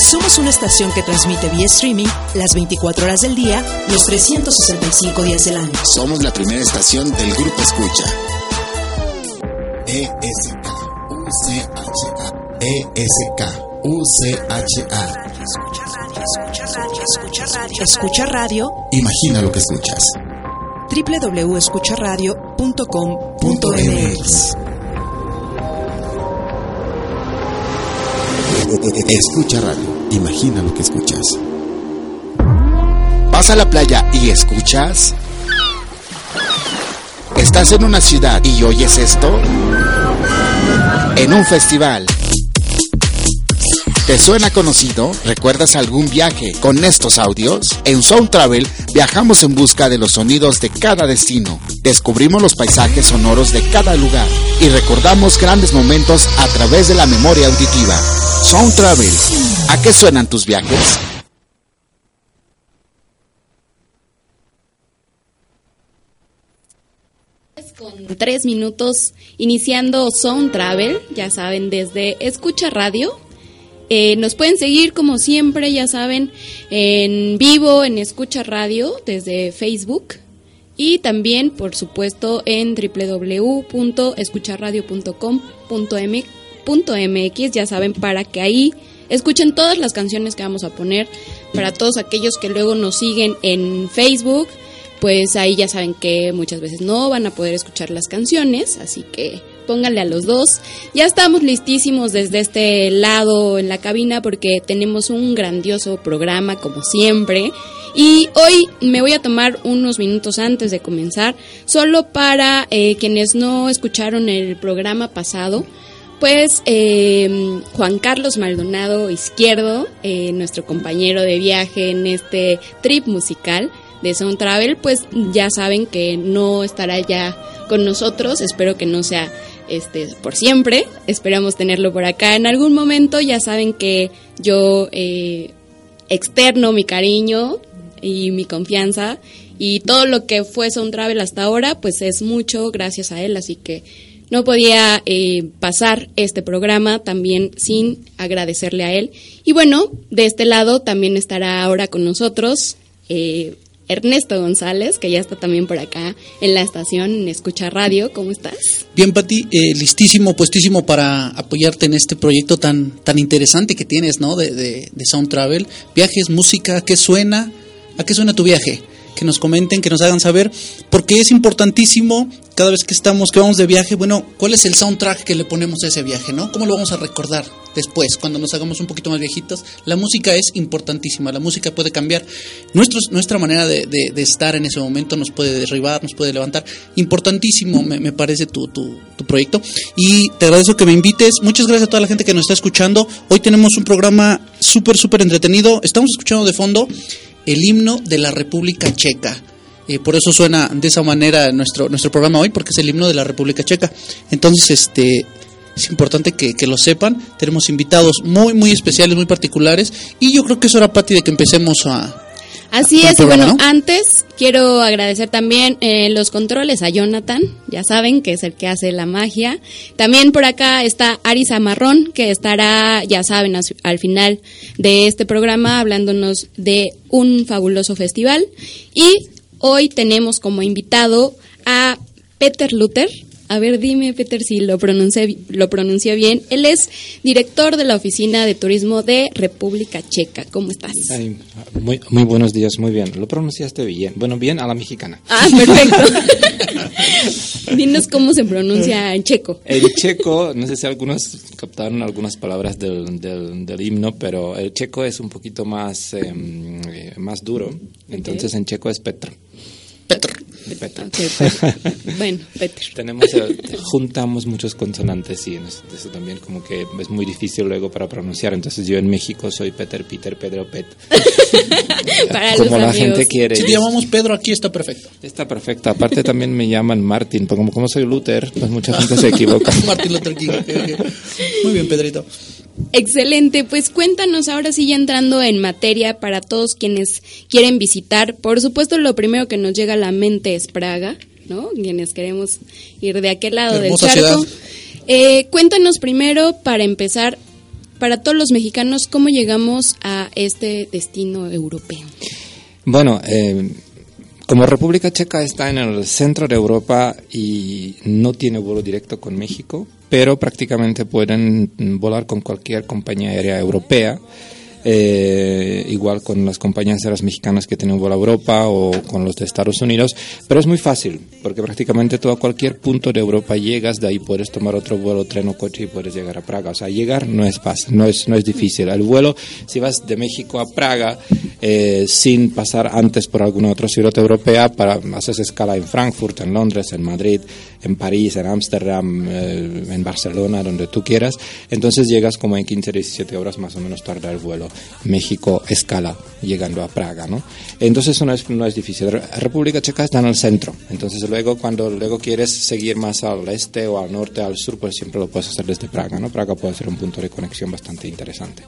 Somos una estación que transmite vía streaming las 24 horas del día, los 365 días del año. Somos la primera estación del Grupo Escucha. ESK UCHA ESK UCHA Escucha radio. Imagina lo que escuchas. www.escucharadio.com.mx Escucha radio. Imagina lo que escuchas. ¿Vas a la playa y escuchas? ¿Estás en una ciudad y oyes esto? En un festival. ¿Te suena conocido? ¿Recuerdas algún viaje con estos audios? En Sound Travel viajamos en busca de los sonidos de cada destino. Descubrimos los paisajes sonoros de cada lugar y recordamos grandes momentos a través de la memoria auditiva. Sound Travel. ¿A qué suenan tus viajes? con tres minutos iniciando Sound Travel, ya saben, desde Escucha Radio. Eh, nos pueden seguir como siempre, ya saben, en vivo en Escucha Radio desde Facebook y también, por supuesto, en www.escucharradio.com.mx, ya saben, para que ahí escuchen todas las canciones que vamos a poner. Para todos aquellos que luego nos siguen en Facebook, pues ahí ya saben que muchas veces no van a poder escuchar las canciones, así que pónganle a los dos. Ya estamos listísimos desde este lado en la cabina porque tenemos un grandioso programa como siempre. Y hoy me voy a tomar unos minutos antes de comenzar, solo para eh, quienes no escucharon el programa pasado. Pues eh, Juan Carlos Maldonado Izquierdo, eh, nuestro compañero de viaje en este trip musical, de Sound Travel, pues ya saben que no estará ya con nosotros. Espero que no sea este por siempre. Esperamos tenerlo por acá en algún momento. Ya saben que yo eh, externo mi cariño y mi confianza y todo lo que fue Sound Travel hasta ahora, pues es mucho gracias a él. Así que no podía eh, pasar este programa también sin agradecerle a él. Y bueno, de este lado también estará ahora con nosotros. Eh, Ernesto González, que ya está también por acá en la estación en Escucha Radio. ¿Cómo estás? Bien, Pati, eh, listísimo, puestísimo para apoyarte en este proyecto tan, tan interesante que tienes, ¿no? De, de, de Sound Travel. Viajes, música, ¿qué suena? ¿A qué suena tu viaje? Que nos comenten, que nos hagan saber, porque es importantísimo cada vez que estamos, que vamos de viaje, bueno, ¿cuál es el soundtrack que le ponemos a ese viaje, no? ¿Cómo lo vamos a recordar después, cuando nos hagamos un poquito más viejitos? La música es importantísima, la música puede cambiar nuestros, nuestra manera de, estar en ese momento, nos puede derribar, nos puede levantar. Importantísimo, me, me parece tu, tu, tu proyecto. Y te agradezco que me invites. Muchas gracias a toda la gente que nos está escuchando. Hoy tenemos un programa súper, súper entretenido. Estamos escuchando de fondo el himno de la República Checa. Eh, por eso suena de esa manera nuestro, nuestro programa hoy, porque es el himno de la República Checa. Entonces, este es importante que, que, lo sepan. Tenemos invitados muy, muy especiales, muy particulares. Y yo creo que es hora, Pati, de que empecemos a... Así es, y bueno, ¿no? antes quiero agradecer también eh, los controles a Jonathan, ya saben que es el que hace la magia. También por acá está Arisa Marrón, que estará, ya saben, al final de este programa hablándonos de un fabuloso festival. Y Hoy tenemos como invitado a Peter Luther. A ver, dime, Peter, si lo pronuncié, lo pronuncié bien. Él es director de la Oficina de Turismo de República Checa. ¿Cómo estás? Ay, muy, muy buenos días, muy bien. Lo pronunciaste bien. Bueno, bien a la mexicana. Ah, perfecto. Dinos cómo se pronuncia en checo. El checo, no sé si algunos captaron algunas palabras del, del, del himno, pero el checo es un poquito más, eh, más duro. Entonces okay. en checo es Petra. Petr. Peter. Ok, Peter. bueno, Peter. Tenemos, eh, juntamos muchos consonantes y en eso, eso también como que es muy difícil luego para pronunciar. Entonces yo en México soy Peter, Peter, Pedro, Pet. Para como los la amigos. gente quiere. Si te llamamos Pedro, aquí está perfecto. Está perfecto. Aparte también me llaman Martin, porque como, como soy Luther, pues mucha gente se equivoca. Martin Luther King. ok, ok. Muy bien, Pedrito. Excelente, pues cuéntanos ahora sí ya entrando en materia para todos quienes quieren visitar. Por supuesto, lo primero que nos llega a la mente es Praga, ¿no? Quienes queremos ir de aquel lado del charco. Eh, cuéntanos primero, para empezar, para todos los mexicanos, cómo llegamos a este destino europeo. Bueno, eh, como República Checa está en el centro de Europa y no tiene vuelo directo con México, pero prácticamente pueden volar con cualquier compañía aérea europea. eh, igual con las compañías aéreas mexicanas que tienen vuelo a Europa o con los de Estados Unidos, pero es muy fácil porque prácticamente todo a cualquier punto de Europa llegas, de ahí puedes tomar otro vuelo, tren o coche y puedes llegar a Praga. O sea, llegar no es fácil, no es, no es difícil. El vuelo, si vas de México a Praga eh, sin pasar antes por alguna otra ciudad europea, para haces escala en Frankfurt, en Londres, en Madrid, en París, en Ámsterdam, eh, en Barcelona, donde tú quieras, entonces llegas como en 15, 17 horas más o menos tarda el vuelo. México escala llegando a Praga, ¿no? Entonces no es, no es difícil. Re- República Checa está en el centro, entonces luego cuando luego quieres seguir más al este o al norte, al sur, pues siempre lo puedes hacer desde Praga, ¿no? Praga puede ser un punto de conexión bastante interesante.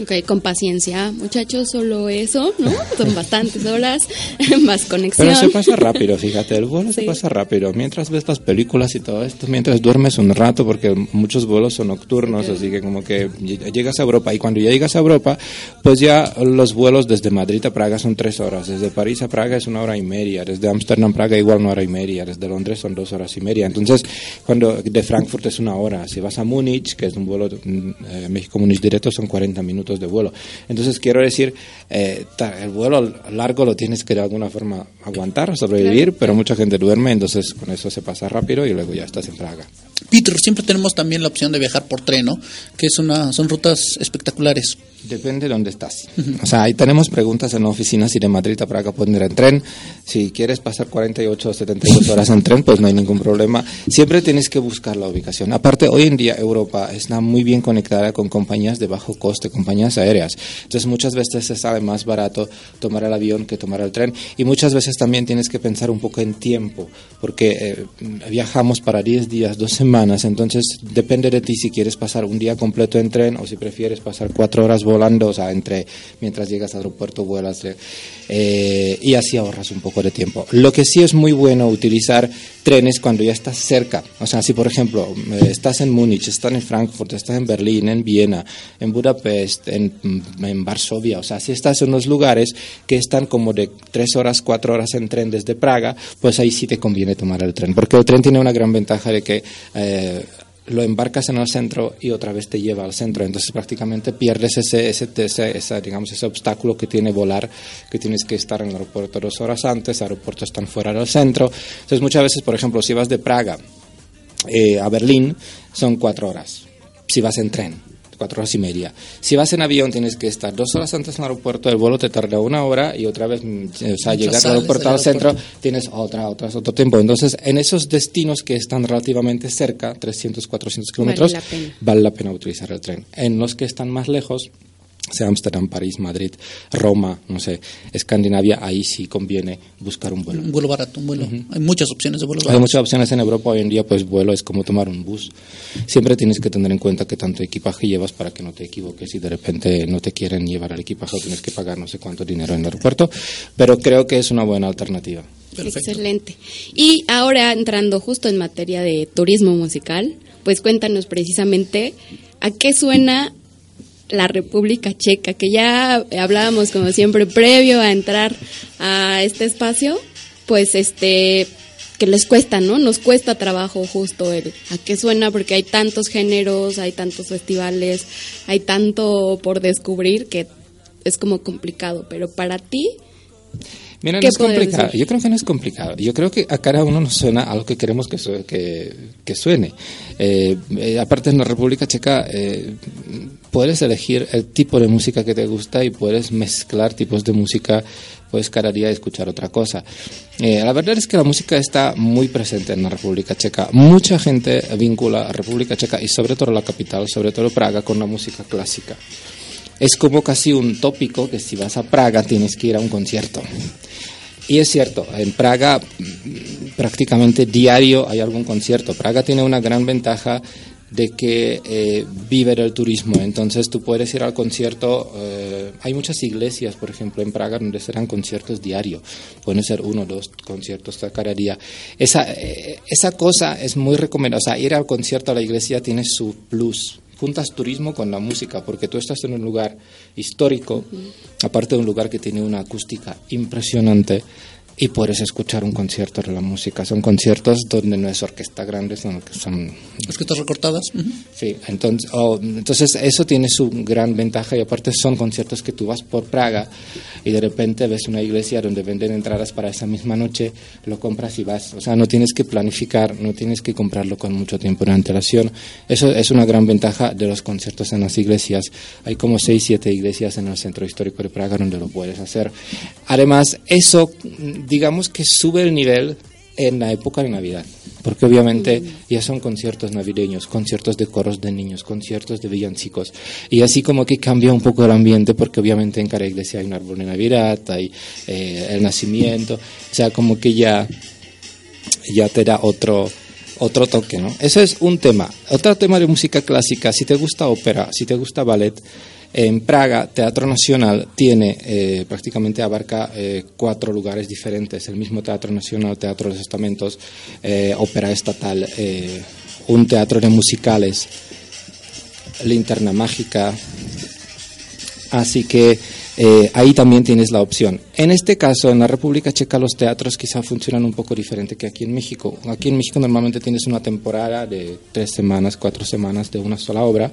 Ok, con paciencia, muchachos, solo eso, ¿no? Son bastantes horas, más conexión. Pero se pasa rápido, fíjate, el vuelo se Sí. pasa rápido. Mientras ves las películas y todo esto, mientras duermes un rato, porque muchos vuelos son nocturnos, así que como que ll- llegas a Europa y cuando ya llegas a Europa, pues ya los vuelos desde Madrid a Praga son tres horas, desde París a Praga es una hora y media, desde Ámsterdam a Praga igual una hora y media, desde Londres son dos horas y media. Entonces, cuando de Frankfurt es una hora, si vas a Múnich, que es un vuelo mm, eh, México-Múnich directo, son 40 minutos de vuelo. Entonces, quiero decir, eh, el vuelo largo lo tienes que de alguna forma aguantar, sobrevivir, pero mucha gente duerme, entonces con eso se pasa rápido y luego ya estás en Praga. Peter, siempre tenemos también la opción de viajar por tren, ¿no? Que es una, son rutas espectaculares. Depende de dónde estás. O sea, ahí tenemos preguntas en la oficina si de Madrid a Praga pueden ir en tren. Si quieres pasar 48 o 72 horas en tren, pues no hay ningún problema. Siempre tienes que buscar la ubicación. Aparte, hoy en día Europa está muy bien conectada con compañías de bajo coste, compañías aéreas. Entonces, muchas veces se sale más barato tomar el avión que tomar el tren. Y muchas veces también tienes que pensar un poco en tiempo, porque eh, viajamos para 10 días, dos semanas. Entonces, depende de ti si quieres pasar un día completo en tren o si prefieres pasar cuatro horas volando, o sea, entre mientras llegas al aeropuerto vuelas eh, eh, y así ahorras un poco de tiempo. Lo que sí es muy bueno utilizar trenes cuando ya estás cerca. O sea, si por ejemplo eh, estás en Múnich, estás en Frankfurt, estás en Berlín, en Viena, en Budapest, en, en Varsovia, o sea, si estás en unos lugares que están como de tres horas, cuatro horas en tren desde Praga, pues ahí sí te conviene tomar el tren, porque el tren tiene una gran ventaja de que eh, lo embarcas en el centro y otra vez te lleva al centro. Entonces prácticamente pierdes ese, ese, ese, digamos, ese obstáculo que tiene volar, que tienes que estar en el aeropuerto dos horas antes, aeropuertos están fuera del centro. Entonces muchas veces, por ejemplo, si vas de Praga eh, a Berlín, son cuatro horas. Si vas en tren, cuatro horas y media. Si vas en avión tienes que estar dos horas antes en el aeropuerto, el vuelo te tarda una hora y otra vez, mm, o sea, llegar al aeropuerto al centro tienes otra, otra, otro tiempo. Entonces, en esos destinos que están relativamente cerca, 300, 400 kilómetros, vale la pena utilizar el tren. En los que están más lejos, sea Ámsterdam, París, Madrid, Roma, no sé, Escandinavia, ahí sí conviene buscar un vuelo. Un vuelo barato, un vuelo. Hay muchas opciones de vuelos Hay baratos. muchas opciones en Europa hoy en día, pues vuelo es como tomar un bus. Siempre tienes que tener en cuenta que tanto equipaje llevas para que no te equivoques y de repente no te quieren llevar el equipaje o tienes que pagar no sé cuánto dinero en el aeropuerto, pero creo que es una buena alternativa. Perfecto. Excelente. Y ahora entrando justo en materia de turismo musical, pues cuéntanos precisamente a qué suena la República Checa, que ya hablábamos como siempre previo a entrar a este espacio, pues este que les cuesta, ¿no? Nos cuesta trabajo justo el a qué suena porque hay tantos géneros, hay tantos festivales, hay tanto por descubrir que es como complicado, pero para ti Mira, no ¿Qué es complicado. decir? Yo creo que no es complicado. Yo creo que a cada uno nos suena algo que queremos que, su- que, que suene. Eh, eh, aparte, en la República Checa eh, puedes elegir el tipo de música que te gusta y puedes mezclar tipos de música puedes cada día escuchar otra cosa. Eh, la verdad es que la música está muy presente en la República Checa. Mucha gente vincula a República Checa y sobre todo la capital, sobre todo Praga, con la música clásica. Es como casi un tópico que si vas a Praga tienes que ir a un concierto. Y es cierto, en Praga mm, prácticamente diario hay algún concierto. Praga tiene una gran ventaja de que eh, vive del turismo. Entonces tú puedes ir al concierto. Eh, hay muchas iglesias, por ejemplo, en Praga donde serán conciertos diarios. Pueden ser uno o dos conciertos cada día. Esa, eh, esa cosa es muy recomendable. O sea, ir al concierto a la iglesia tiene su plus. Juntas turismo con la música, porque tú estás en un lugar histórico, aparte de un lugar que tiene una acústica impresionante y puedes escuchar un concierto de la música. Son conciertos donde no es orquesta grande, sino que son... Orquestas recortadas. Sí, entonces, entonces eso tiene su gran ventaja y aparte son conciertos que tú vas por Praga y de repente ves una iglesia donde venden entradas para esa misma noche, lo compras y vas. O sea, no tienes que planificar, no tienes que comprarlo con mucho tiempo de antelación. Eso es una gran ventaja de los conciertos en las iglesias. Hay como seis, siete iglesias en el centro histórico de Praga donde lo puedes hacer. Además, eso digamos que sube el nivel en la época de Navidad, porque obviamente ya son conciertos navideños, conciertos de coros de niños, conciertos de villancicos, y así como que cambia un poco el ambiente, porque obviamente en cada iglesia hay un árbol de Navidad, hay eh, el nacimiento, o sea, como que ya, ya te da otro, otro toque, ¿no? Eso es un tema. Otro tema de música clásica, si te gusta ópera, si te gusta ballet, en Praga, Teatro Nacional tiene, eh, prácticamente abarca eh, cuatro lugares diferentes. El mismo Teatro Nacional, Teatro de los Estamentos, eh, Ópera Estatal, un teatro de musicales, Linterna Mágica. Así que ahí también tienes la opción. En este caso, en la República Checa, los teatros quizá funcionan un poco diferente que aquí en México. Aquí en México normalmente tienes una temporada de tres semanas, cuatro semanas de una sola obra.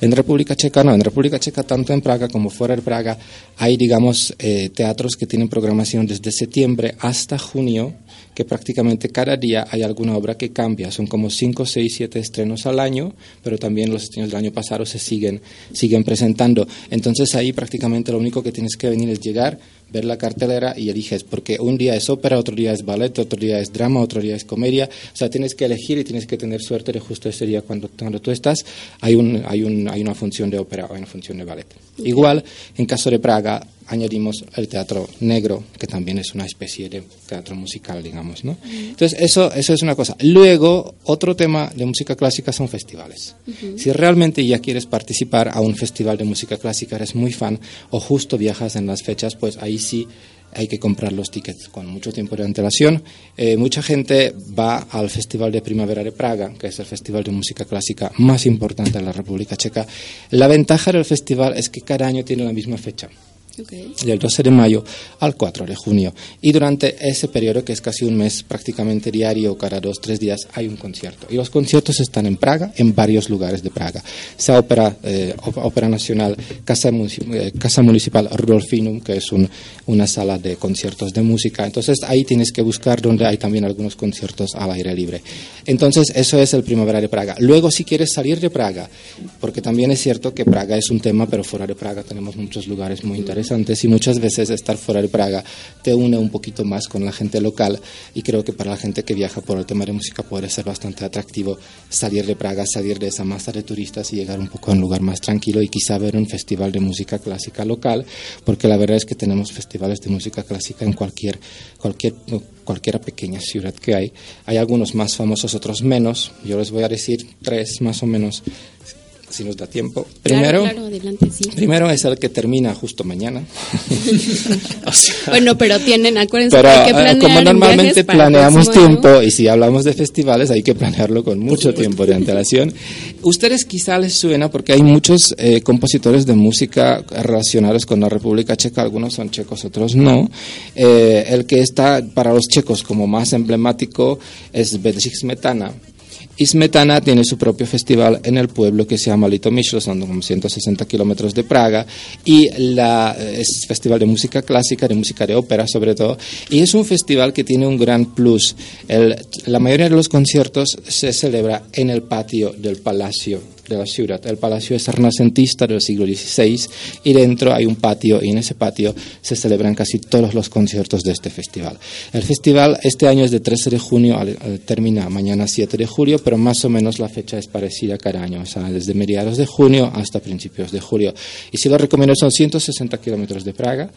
En República Checa no, en República Checa tanto en Praga como fuera de Praga hay, digamos, eh, teatros que tienen programación desde septiembre hasta junio, que prácticamente cada día hay alguna obra que cambia. Son como 5, 6, 7 estrenos al año, pero también los estrenos del año pasado se siguen, siguen presentando. Entonces ahí prácticamente lo único que tienes que venir es llegar, ver la cartelera y eliges, porque un día es ópera, otro día es ballet, otro día es drama, otro día es comedia. O sea, tienes que elegir y tienes que tener suerte de justo ese día cuando, cuando tú estás, hay, un, hay, un, hay una función de ópera o una función de ballet. Igual, en caso de Praga, añadimos el teatro negro, que también es una especie de teatro musical, digamos, ¿no? Entonces, eso, eso es una cosa. Luego, otro tema de música clásica son festivales. Si realmente ya quieres participar a un festival de música clásica, eres muy fan, o justo viajas en las fechas, pues ahí sí hay que comprar los tickets con mucho tiempo de antelación. Eh, mucha gente va al Festival de Primavera de Praga, que es el festival de música clásica más importante de la República Checa. La ventaja del festival es que cada año tiene la misma fecha del 12 de mayo al 4 de junio. Y durante ese periodo, que es casi un mes prácticamente diario, cada dos, tres días, hay un concierto. Y los conciertos están en Praga, en varios lugares de Praga. Sea Ópera, eh, Ópera Nacional, Casa, eh, Casa Municipal Rudolfinum, que es un, una sala de conciertos de música. Entonces ahí tienes que buscar donde hay también algunos conciertos al aire libre. Entonces eso es el Primavera de Praga. Luego, si quieres salir de Praga, porque también es cierto que Praga es un tema, pero fuera de Praga tenemos muchos lugares muy interesantes y muchas veces estar fuera de Praga te une un poquito más con la gente local y creo que para la gente que viaja por el tema de música puede ser bastante atractivo salir de Praga, salir de esa masa de turistas y llegar un poco a un lugar más tranquilo y quizá ver un festival de música clásica local, porque la verdad es que tenemos festivales de música clásica en cualquier, cualquier cualquier pequeña ciudad que hay. Hay algunos más famosos, otros menos. Yo les voy a decir tres más o menos si nos da tiempo. Primero, primero es el que termina justo mañana. bueno, pero tienen, acuérdense hay que eh, planear como normalmente planeamos tiempo y si hablamos de festivales hay que planearlo con mucho tiempo de antelación. Ustedes quizá les suena porque hay muchos eh, compositores de música relacionados con la República Checa, algunos son checos, otros no. Eh, el que está para los checos como más emblemático es Bedřich Smetana Smetana tiene su propio festival en el pueblo que se llama Litomyšl, son como 160 kilómetros de Praga, y la, es festival de música clásica, de música de ópera sobre todo, y es un festival que tiene un gran plus. la mayoría de los conciertos se celebra en el patio del palacio de la ciudad. El palacio es renacentista del siglo XVI y dentro hay un patio y en ese patio se celebran casi todos los conciertos de este festival. El festival este año es de 13 de junio, termina mañana 7 de julio, pero más o menos la fecha es parecida cada año, o sea, desde mediados de junio hasta principios de julio. Y si lo recomiendo son 160 kilómetros de Praga.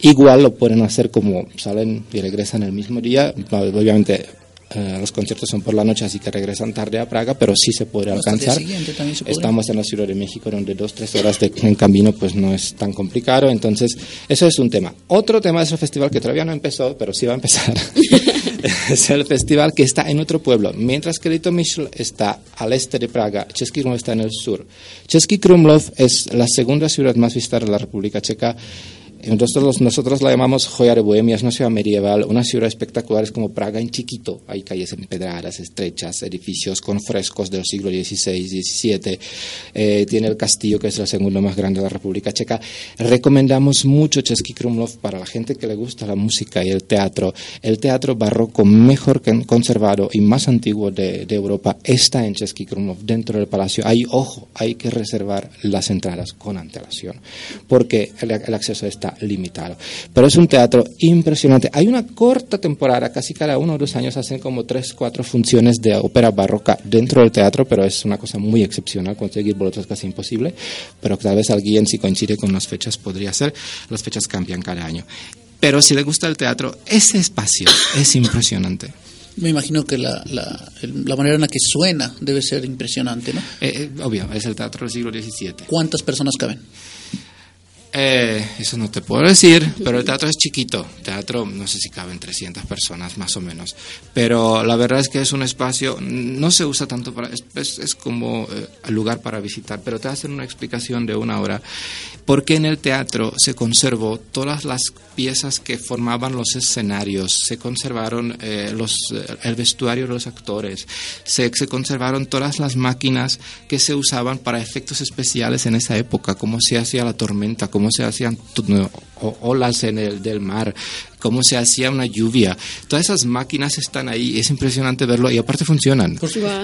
Igual lo pueden hacer como salen y regresan el mismo día, obviamente eh, los conciertos son por la noche, así que regresan tarde a Praga, pero sí se puede alcanzar. Estamos en la Ciudad de México, donde dos, tres horas de, en camino pues no es tan complicado. Entonces, eso es un tema. Otro tema es el festival que todavía no empezó, pero sí va a empezar. es el festival que está en otro pueblo. Mientras que Litomyšl está al este de Praga, Český Krumlov está en el sur. Český Krumlov es la segunda ciudad más visitada de la República Checa nosotros, nosotros la llamamos joya de Bohemia, es una ciudad medieval, una ciudad espectacular, es como Praga en chiquito. Hay calles empedradas, estrechas, edificios con frescos del siglo XVI, XVII. Eh, tiene el castillo, que es el segundo más grande de la República Checa. Recomendamos mucho Český Krumlov para la gente que le gusta la música y el teatro. El teatro barroco mejor conservado y más antiguo de, Europa está en Český Krumlov, dentro del palacio. Hay, ojo, hay que reservar las entradas con antelación, porque el, el acceso está limitado. Pero es un teatro impresionante. Hay una corta temporada, casi cada uno o dos años hacen como tres, cuatro funciones de ópera barroca dentro del teatro, pero es una cosa muy excepcional. Conseguir boletos casi imposible, pero tal vez alguien, si coincide con las fechas, podría ser. Las fechas cambian cada año. Pero si le gusta el teatro, ese espacio es impresionante. Me imagino que la, la, la, manera en la que suena debe ser impresionante, ¿no? Eh, eh, obvio, es el teatro del siglo XVII. ¿Cuántas personas caben? Eh, eso no te puedo decir, pero el teatro es chiquito. Teatro, no sé si caben 300 personas más o menos. Pero la verdad es que es un espacio, no se usa tanto para. Es, es, como eh, el lugar para visitar, pero te hacen una explicación de una hora. Porque en el teatro se conservó todas las piezas que formaban los escenarios, se conservaron eh, los, el vestuario de los actores, se, se conservaron todas las máquinas que se usaban para efectos especiales en esa época, cómo se hacía la tormenta, cómo se hacían olas en el del mar, cómo se hacía una lluvia. Todas esas máquinas están ahí, es impresionante verlo y aparte funcionan.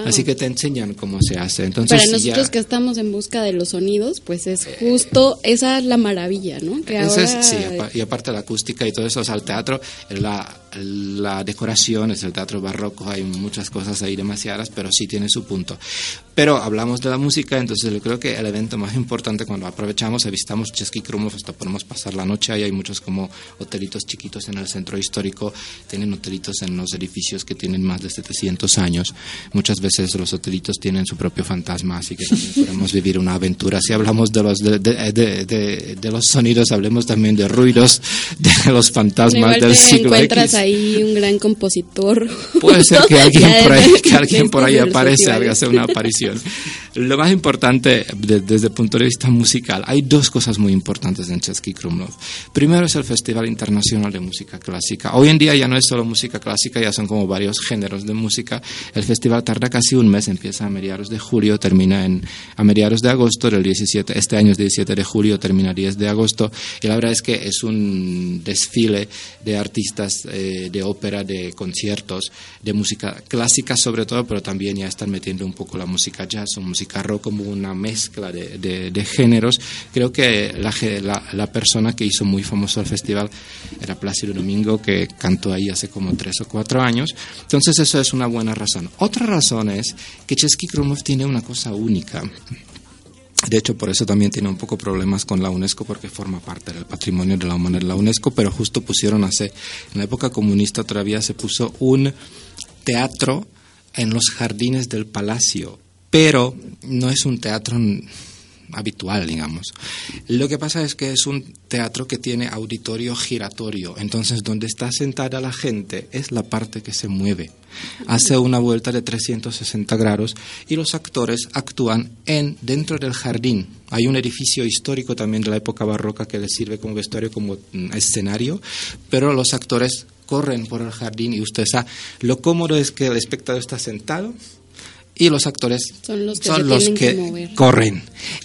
Así que te enseñan cómo se hace. Entonces, Para nosotros que estamos en busca de los sonidos, pues es justo, esa es la maravilla, ¿no? sí, y aparte la acústica y todo eso, o sea, el teatro, la, la decoración, es el teatro barroco, hay muchas cosas ahí demasiadas, pero sí tiene su punto. Pero hablamos de la música, entonces yo creo que el evento más importante cuando aprovechamos visitamos Český Krumlov, hasta podemos pasar la noche ahí, hay muchos como hotelitos chiquitos en el centro histórico, tienen hotelitos en los edificios que tienen más de 700 años. Muchas veces los hotelitos tienen su propio fantasma, así que también podemos vivir una aventura. Si hablamos de los, de, de, de, los sonidos, hablemos también de ruidos, de los fantasmas del siglo encuentras ahí un gran compositor. Puede ser que alguien por ahí, que alguien por ahí aparece, haga una aparición lo más importante desde el punto de vista musical, hay dos cosas muy importantes en Český Krumlov. Primero es el Festival Internacional de Música Clásica. Hoy en día ya no es solo música clásica, ya son como varios géneros de música. El festival tarda casi un mes, empieza a mediados de julio, termina en, a mediados de agosto del 17, este año es 17 de julio, termina 10 de agosto. Y la verdad es que es un desfile de artistas eh, de ópera, de conciertos, de música clásica sobre todo, pero también ya están metiendo un poco la música jazz o música rock como una mezcla de, géneros. Creo que la, la, persona que hizo muy famoso el festival era Plácido Domingo, que cantó ahí hace como tres o cuatro años. Entonces eso es una buena razón. Otra razón es que Český Krumlov tiene una cosa única. De hecho, por eso también tiene un poco problemas con la UNESCO porque forma parte del patrimonio de la humanidad la UNESCO, pero justo pusieron hace, en la época comunista todavía se puso un teatro en los jardines del palacio, pero no es un teatro habitual, digamos. Lo que pasa es que es un teatro que tiene auditorio giratorio, entonces donde está sentada la gente es la parte que se mueve. Hace una vuelta de 360 grados y los actores actúan en dentro del jardín. Hay un edificio histórico también de la época barroca que les sirve como vestuario, como mm, escenario, pero los actores corren por el jardín y usted sabe, lo cómodo es que el espectador está sentado y los actores son los que, corren.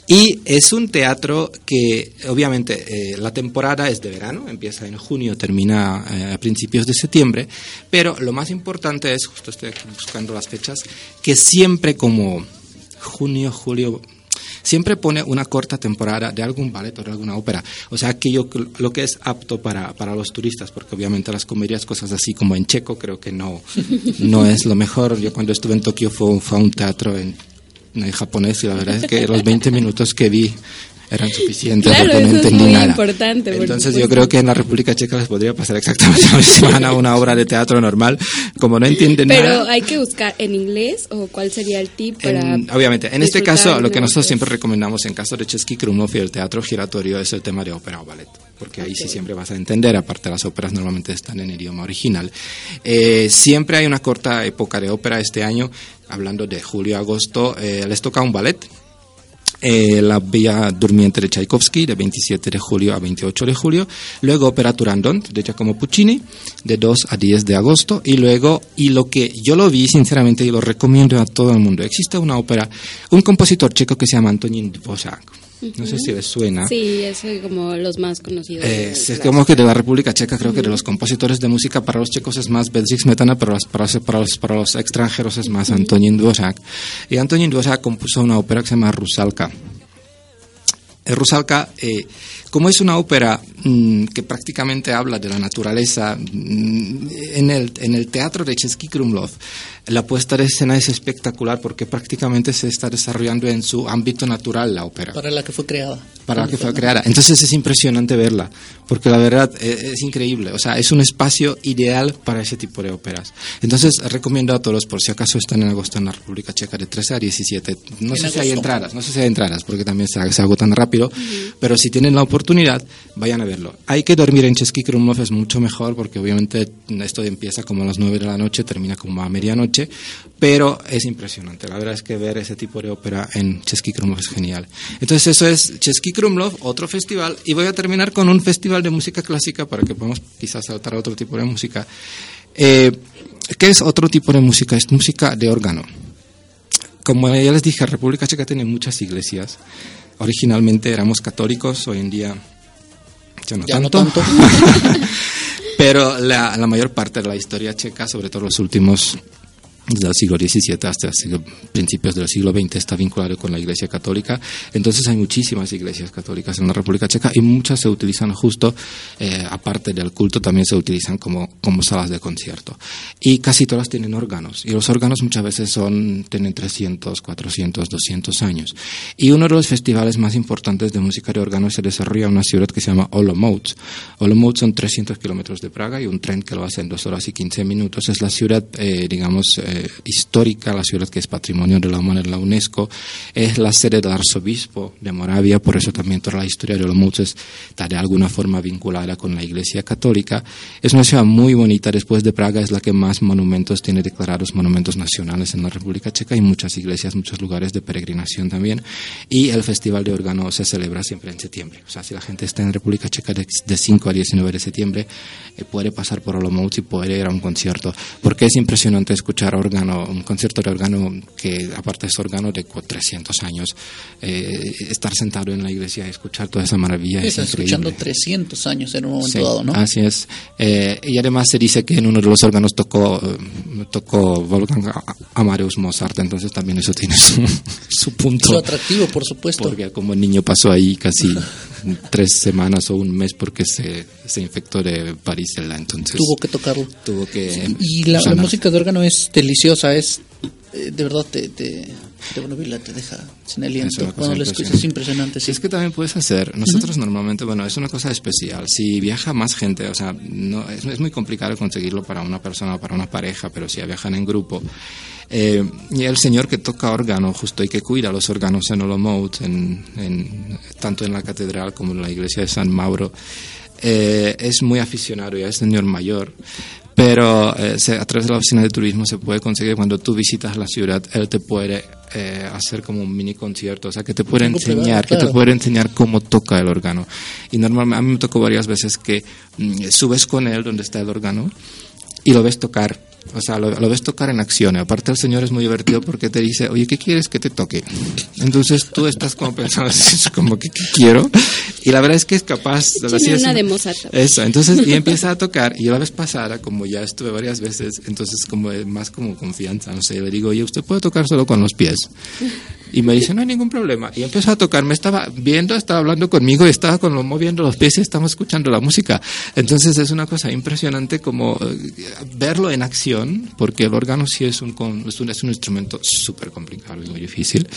Y es un teatro que obviamente eh, la temporada es de verano, empieza en junio, termina eh, a principios de septiembre, pero lo más importante es, justo estoy buscando las fechas, que siempre como junio, julio, siempre pone una corta temporada de algún ballet o de alguna ópera. O sea, aquello lo que es apto para, para los turistas, porque obviamente las comedias, cosas así como en checo, creo que no, no es lo mejor. Yo cuando estuve en Tokio fue, fue a un teatro en, en japonés y la verdad es que los 20 minutos que vi eran suficientes Claro, porque no eso es entendí muy nada. importante, por Entonces yo creo que en la República Checa les podría pasar exactamente lo mismo a una obra de teatro normal, como no entienden Pero nada. hay que buscar en inglés o cuál sería el tip para. En- obviamente, en este caso, lo que nosotros siempre recomendamos en caso de Chesky Krumlov y el teatro giratorio es el tema de ópera o ballet, porque ahí sí Ok. siempre vas a entender, aparte las óperas normalmente están en idioma original. Eh, siempre hay una corta época de ópera este año, hablando de julio a agosto, eh, les toca un ballet. Eh, la Bella Durmiente de Tchaikovsky, de 27 de julio a 28 de julio. Luego Ópera Turandot, de Giacomo Puccini, de 2 a 10 de agosto. Y luego, y lo que yo lo vi, sinceramente, y lo recomiendo a todo el mundo, existe una ópera, un compositor checo que se llama Antonín Dvořák. No sé si les suena. Sí, es eh, como los más conocidos. Eh, es como que de la República Checa, creo que de los compositores de música para los checos es más Bedřich Smetana, pero para, los- para, los, para los extranjeros es más Antonín Dvořák. Y Antonín Dvořák compuso una ópera que se llama Rusalka. Eh, Rusalka, eh, como es una ópera mm, que prácticamente habla de la naturaleza, mm, en, el, en el teatro de Chesky Krumlov, la puesta de escena es espectacular porque prácticamente se está desarrollando en su ámbito natural la ópera Para la que fue creada. para la que fue creada. Entonces es impresionante verla, porque la verdad eh, es, increíble. O sea, es un espacio ideal para ese tipo de óperas. Entonces recomiendo a todos, por si acaso están en agosto en la República Checa, de 13 a 17. No En sé si hay agosto. entradas, no sé si hay entradas, porque también se, se agotan rápido, pero si tienen la oportunidad, vayan a verlo. Hay que dormir en Chesky Krumlov, es mucho mejor, porque obviamente esto empieza como a las 9 de la noche, termina como a medianoche, pero es impresionante. La verdad es que ver ese tipo de ópera en Chesky Krumlov es genial. Entonces eso es Chesky Krumlov, otro festival, y voy a terminar con un festival de música clásica para que podamos quizás saltar a otro tipo de música. Eh, ¿Qué es otro tipo de música? Es música de órgano. Como ya les dije, República Checa tiene muchas iglesias. Originalmente éramos católicos, hoy en día ya no Ya no tanto. tanto. Pero la, la mayor parte de la historia checa, sobre todo los últimos desde el siglo XVII hasta siglo- principios del siglo XX está vinculado con la Iglesia Católica. Entonces hay muchísimas iglesias católicas en la República Checa y muchas se utilizan justo, eh, aparte del culto, también se utilizan como, como salas de concierto. Y casi todas tienen órganos. Y los órganos muchas veces son, tienen 300, 400, 200 años. Y uno de los festivales más importantes de música de órgano se desarrolla en una ciudad que se llama Olomouc. Olomouc son 300 kilómetros de Praga y un tren que lo hace en 2 horas y 15 minutos. Es la ciudad, eh, digamos, eh, histórica, la ciudad que es patrimonio de la humanidad de la UNESCO. Es la sede del arzobispo de Moravia, por eso también toda la historia de Olomouc está de alguna forma vinculada con la Iglesia Católica. Es una ciudad muy bonita, después de Praga es la que más monumentos tiene declarados monumentos nacionales en la República Checa y muchas iglesias, muchos lugares de peregrinación también. Y el Festival de Órgano se celebra siempre en septiembre. O sea, si la gente está en República Checa de, de 5 a 19 de septiembre, eh, puede pasar por Olomouc y puede ir a un concierto. Porque es impresionante escuchar órgano, un concierto de órgano que aparte es órgano de cu- 300 años, eh, estar sentado en la iglesia y escuchar toda esa maravilla es Estás increíble. escuchando 300 años en un momento Sí, dado, ¿no? Así es. Eh, y además se dice que en uno de los órganos tocó, tocó Wolfgang Amadeus Mozart, entonces también eso tiene su, su punto. Su atractivo, por supuesto. Porque como niño pasó ahí casi tres semanas o un mes porque se, se infectó de varicela, entonces Tuvo que tocarlo. tuvo que Y la, la música de órgano es deliciosa, es eh, de verdad te, te, te, bonubila, te deja sin aliento. Cuando lo escuchas es impresionante. Sí. Es que también puedes hacer, nosotros normalmente, bueno, es una cosa especial. Si viaja más gente, o sea, no, es, es muy complicado conseguirlo para una persona o para una pareja, pero si viajan en grupo. Eh, y el señor que toca órgano, justo, y que cuida los órganos en Olomouc, en, en- tanto en la catedral como en la iglesia de San Mauro, eh, es muy aficionado, ya es señor mayor. Pero eh, se- a través de la oficina de turismo se puede conseguir cuando tú visitas la ciudad, él te puede eh, hacer como un mini concierto, o sea, que te puede enseñar, que te puede enseñar cómo toca el órgano. Y normalmente a mí me tocó varias veces que mm, subes con él donde está el órgano y lo ves tocar. O sea, lo, lo ves tocar en acción. Aparte el señor es muy divertido porque te dice, oye, ¿qué quieres que te toque? Entonces tú estás como pensando, es como que ¿qué quiero? Y la verdad es que es capaz Échame así una es- de Mozart. Eso, entonces y empieza a tocar y yo la vez pasada, como ya estuve varias veces, entonces como más como confianza, no sé, le digo, oye, usted puede tocar solo con los pies. Y me dice, no hay ningún problema. Y empezó a tocar, me estaba viendo, estaba hablando conmigo estaba con, moviendo los pies y estamos escuchando la música. Entonces es una cosa impresionante como eh, verlo en acción, porque el órgano sí es un, es un, es un instrumento súper complicado y muy difícil.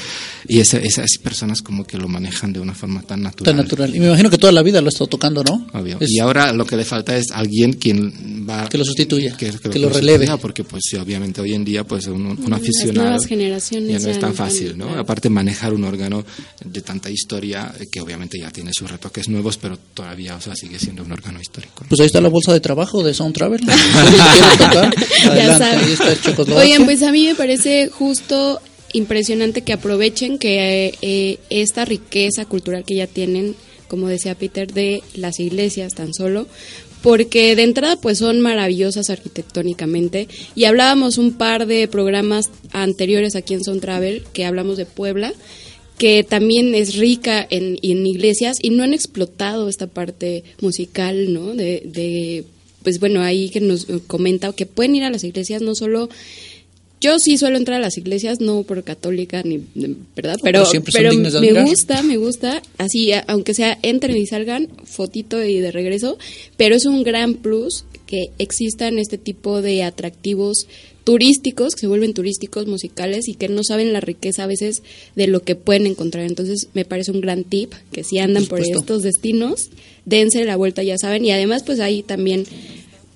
Y esas personas como que lo manejan de una forma tan natural. Tan natural. Y me imagino que toda la vida lo ha estado tocando, ¿no? Obvio. Y ahora lo que le falta es alguien quien va... Que lo sustituya, que, lo, releve. Porque pues sí, obviamente hoy en día pues un, un aficionado... Las nuevas generaciones ya no es tan fácil, ¿no? Aparte manejar un órgano de tanta historia eh, que obviamente ya tiene sus retoques nuevos, pero todavía o sea, sigue siendo un órgano histórico. Pues ahí está la bolsa de trabajo de Sound Travel. Oigan, pues a mí me parece justo impresionante que aprovechen que eh, esta riqueza cultural que ya tienen, como decía Peter, de las iglesias tan solo, porque de entrada pues son maravillosas arquitectónicamente y hablábamos un par de programas anteriores aquí en Son Travel que hablamos de Puebla que también es rica en, iglesias y no han explotado esta parte musical, ¿no? De, de, pues bueno, ahí que nos comenta que pueden ir a las iglesias no solo yo sí suelo entrar a las iglesias, no por católica ni, ¿verdad? Pero, pero me gusta, me gusta, así, aunque sea entren y salgan, fotito y de regreso, pero es un gran plus que existan este tipo de atractivos turísticos, que se vuelven turísticos musicales y que no saben la riqueza a veces de lo que pueden encontrar. Entonces me parece un gran tip que si andan por, por estos destinos, dense la vuelta, ya saben. Y además pues ahí también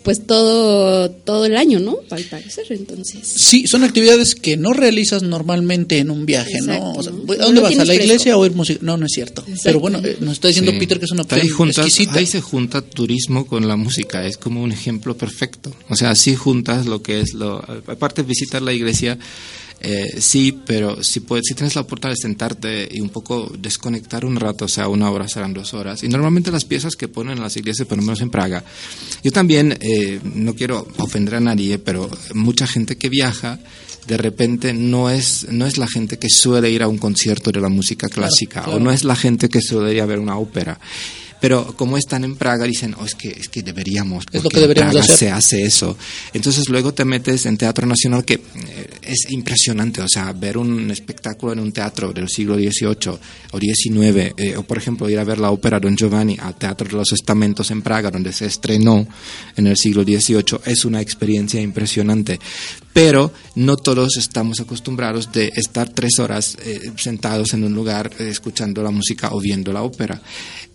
pues todo, todo el año, ¿no? Al parecer, entonces. Sí, son actividades que no realizas normalmente en un viaje, ¿no? ¿A dónde vas? ¿A la iglesia o ir música? No, no es cierto. Pero bueno, eh, nos está diciendo Peter que es una opción ahí Ahí se junta turismo con la música, es como un ejemplo perfecto. O sea, así juntas lo que es lo... Aparte de visitar la iglesia, eh, sí, pero si, puedes, si tienes la oportunidad de sentarte y un poco desconectar un rato, o sea, una hora serán dos horas. Y normalmente las piezas que ponen en las iglesias, por lo menos en Praga, yo también, eh, no quiero ofender a nadie, pero mucha gente que viaja, de repente no es, no es la gente que suele ir a un concierto de la música clásica, o no es la gente que suele ir a ver una ópera. Pero como están en Praga, dicen, oh, es que, es que deberíamos, porque es lo que deberíamos en Praga se hace eso. Entonces luego te metes en Teatro Nacional, que eh, es impresionante, o sea, ver un espectáculo en un teatro del siglo XVIII o XIX, eh, o por ejemplo ir a ver la ópera Don Giovanni al Teatro de los Estamentos en Praga, donde se estrenó en el siglo XVIII, es una experiencia impresionante. Pero no todos estamos acostumbrados de estar tres horas eh, sentados en un lugar escuchando la música o viendo la ópera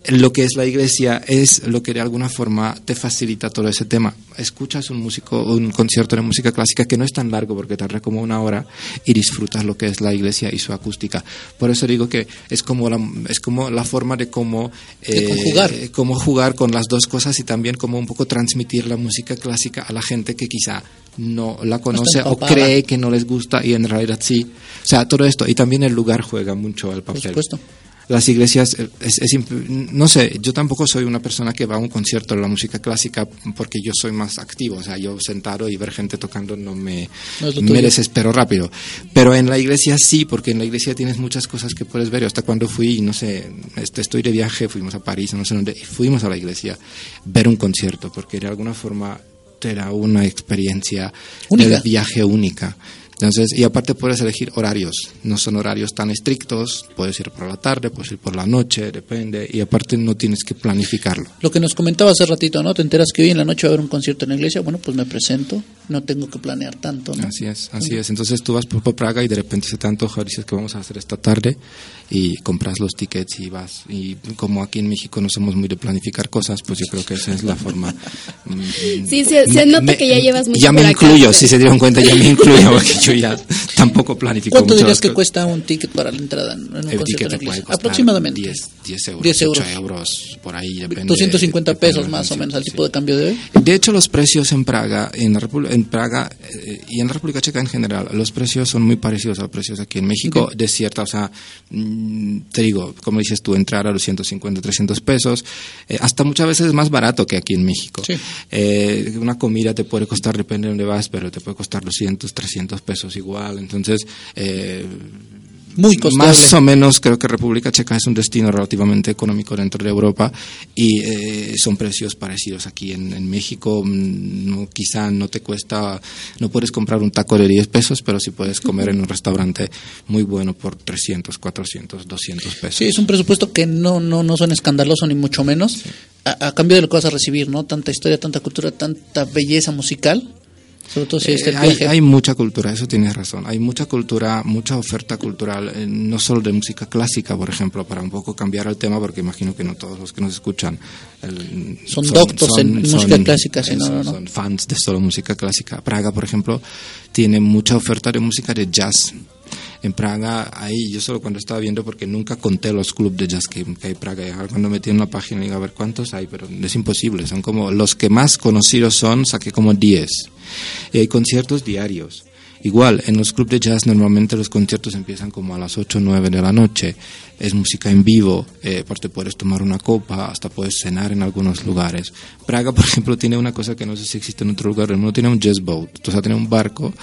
lo que es la iglesia es lo que de alguna forma te facilita todo ese tema. Escuchas un músico, un concierto de música clásica que no es tan largo porque tarda como una hora y disfrutas lo que es la iglesia y su acústica. Por eso digo que es como la, es como la forma de cómo, eh, cómo jugar con las dos cosas y también como un poco transmitir la música clásica a la gente que quizá no la conoce o cree que no les gusta y en realidad sí. O sea, todo esto. Y también el lugar juega mucho el papel. Por supuesto las iglesias, eh, es, no sé, yo tampoco soy una persona que va a un concierto de la música clásica porque yo soy más activo, o sea, yo sentado y ver gente tocando no me, me desespero rápido. Pero en la iglesia sí, porque en la iglesia tienes muchas cosas que puedes ver. Hasta cuando fui, no sé, este, estoy de viaje, fuimos a París, no sé dónde, y fuimos a la iglesia ver un concierto, porque de alguna forma era una experiencia de viaje única. Entonces, y aparte puedes elegir horarios, no son horarios tan estrictos, puedes ir por la tarde, puedes ir por la noche, depende, y aparte no tienes que planificarlo. Lo que nos comentaba hace ratito, ¿no? Te enteras que hoy en la noche va a haber un concierto en la iglesia, bueno, pues me presento, no tengo que planear tanto, ¿no? Así es, así es. Entonces tú vas por, Praga y de repente se te antoja, dices que vamos a hacer esta tarde y compras los tickets y vas. Y como aquí en México no somos muy de planificar cosas, pues yo creo que esa es la forma. Sí, se, nota que ya llevas mucho Ya me incluyo, si se dieron cuenta, ya me incluyo, porque yo ya tampoco planifico ¿Cuánto dirías que cuesta un ticket para la entrada en un concierto Aproximadamente. 10, 10 euros, 10 euros. 8 euros, por ahí depende. 250 pesos más o menos al tipo de cambio de hoy. De hecho, los precios en Praga, en, en Praga eh, y en la República Checa en general, los precios son muy parecidos a los precios aquí en México, de cierta, o sea, te digo, como dices tú, entrar a los 150, 300 pesos, eh, hasta muchas veces es más barato que aquí en México. Eh, una comida te puede costar, depende de dónde vas, pero te puede costar 200, 300 pesos igual, entonces... muy costable. Más o menos creo que República Checa es un destino relativamente económico dentro de Europa y eh, son precios parecidos aquí en, en México. mm, No, quizá no te cuesta, no puedes comprar un taco de 10 pesos, pero sí puedes comer en un restaurante muy bueno por 300, 400, 200 pesos. Sí, es un presupuesto que no, no, no son escandaloso ni mucho menos, a, a cambio de lo que vas a recibir, ¿no? Tanta historia, tanta cultura, tanta belleza musical, sobre todo si es el Eh, hay, hay mucha cultura, eso tienes razón. Hay mucha cultura, mucha oferta cultural, eh, no solo de música clásica, por ejemplo, para un poco cambiar el tema, porque imagino que no todos los que nos escuchan el- Son doctos en música clásica, no, eso, no, no. son fans de solo música clásica. Praga, por ejemplo, tiene mucha oferta de música de jazz. En Praga, ahí yo solo cuando estaba viendo, porque nunca conté los clubes de jazz que, que hay en Praga, y cuando metí en la página digo, a ver cuántos hay, pero es imposible, son como, los que más conocidos son, saqué como 10. Y hay conciertos diarios. Igual, en los clubes de jazz normalmente los conciertos empiezan como a las 8 o 9 de la noche. Es música en vivo, eh, aparte puedes tomar una copa, hasta puedes cenar en algunos lugares. Praga, por ejemplo, tiene una cosa que no sé si existe en otro lugar, no tiene un jazz boat, o sea, tiene un barco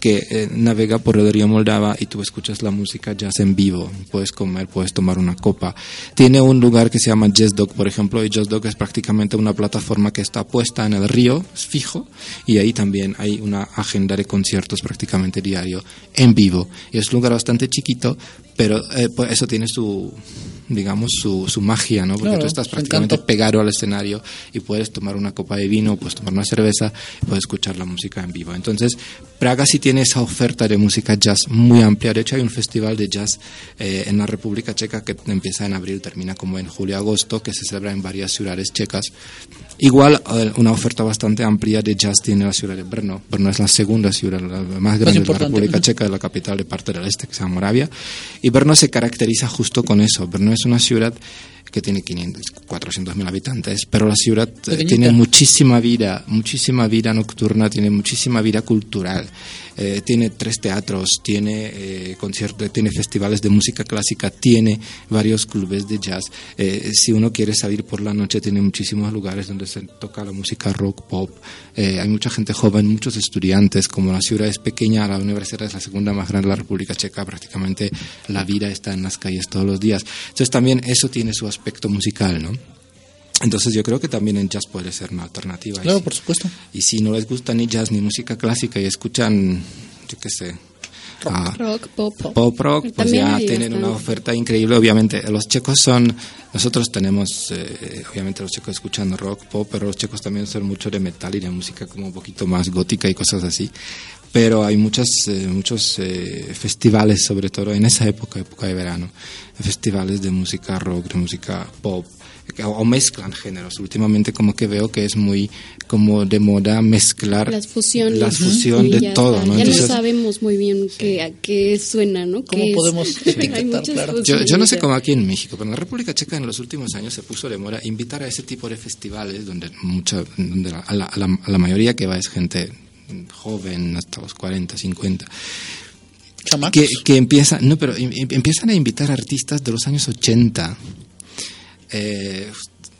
que eh, navega por el río Moldava y tú escuchas la música jazz en vivo. Puedes comer, puedes tomar una copa. Tiene un lugar que se llama Jazz Dog, por ejemplo, y Jazz Dog es prácticamente una plataforma que está puesta en el río, es fijo, y ahí también hay una agenda de conciertos prácticamente diario en vivo. Es un lugar bastante chiquito, pero eh, pues eso tiene su digamos su, su magia, ¿no? Porque Claro, tú estás prácticamente pegado al escenario y puedes tomar una copa de vino, puedes tomar una cerveza puedes escuchar la música en vivo. Entonces, Praga sí tiene esa oferta de música jazz muy amplia. De hecho, hay un festival de jazz eh, en la República Checa que empieza en abril, termina como en julio-agosto, que se celebra en varias ciudades checas. Igual, eh, una oferta bastante amplia de jazz tiene la ciudad de Brno. Brno es la segunda ciudad la más grande de la. República. Checa, de la capital de parte del este, que se llama Moravia. Y Brno se caracteriza justo con eso. Brno es una ciudad que tiene 500, 400 mil habitantes, pero la ciudad eh, Pequeñita. tiene muchísima vida, muchísima vida nocturna, tiene muchísima vida cultural. Eh, tiene tres teatros, tiene eh, conciertos, tiene festivales de música clásica, tiene varios clubes de jazz. Eh, si uno quiere salir por la noche, tiene muchísimos lugares donde se toca la música rock, pop. Eh, hay mucha gente joven, muchos estudiantes. Como la ciudad es pequeña, la universidad es la segunda más grande de la República Checa, prácticamente la vida está en las calles todos los días. Entonces también eso tiene su aspecto musical, ¿no? Entonces yo creo que también el jazz puede ser una alternativa. Claro, Y- por supuesto. y si no les gusta ni jazz ni música clásica y escuchan, yo qué sé, a Rock, pop. pop rock, pues También ya tienen una oferta increíble. Obviamente, los checos son, nosotros tenemos, eh, obviamente los checos escuchan rock, pop, pero los checos también son mucho de metal y de música como un poquito más gótica y cosas así. Pero hay muchas, eh, muchos eh, festivales, sobre todo en esa época, época de verano, festivales de música rock, de música pop, que- o mezclan géneros. Últimamente como que veo que es muy como de moda mezclar Las fusiones. la fusión Sí, de ya todo, está. ¿no? Ya Entonces- no sabemos muy bien qué, a qué suena, ¿no? ¿Cómo podemos etiquetar, muchas claro? Yo, yo no sé cómo aquí en México, pero en la República Checa en los últimos años se puso de moda invitar a ese tipo de festivales donde mucha, donde la- a, la, a la- a la mayoría que va es gente joven, hasta los 40, 50, Chamacos. que, que empiezan, no, pero em- em- empiezan a invitar artistas de los años 80. Eh,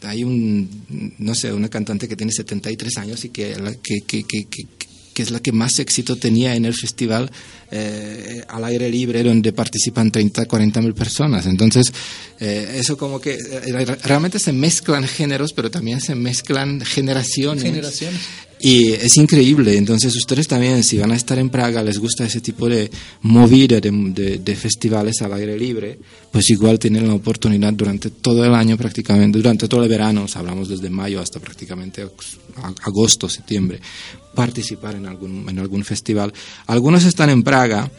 hay un, no sé, una cantante que tiene 73 años y que, la- que, que, que, que- que es la que más éxito tenía en el festival eh, al aire libre donde participan 30, 40 mil personas. Entonces, eh, eso como que eh, realmente se mezclan géneros, pero también se mezclan generaciones. Generaciones. Y es increíble, entonces ustedes también, si van a estar en Praga, les gusta ese tipo de movida de, de- de festivales al aire libre, pues igual tienen la oportunidad durante todo el año prácticamente, durante todo el verano, hablamos desde mayo hasta prácticamente ag- agosto, septiembre, participar en algún, en algún festival. Algunos están en Praga,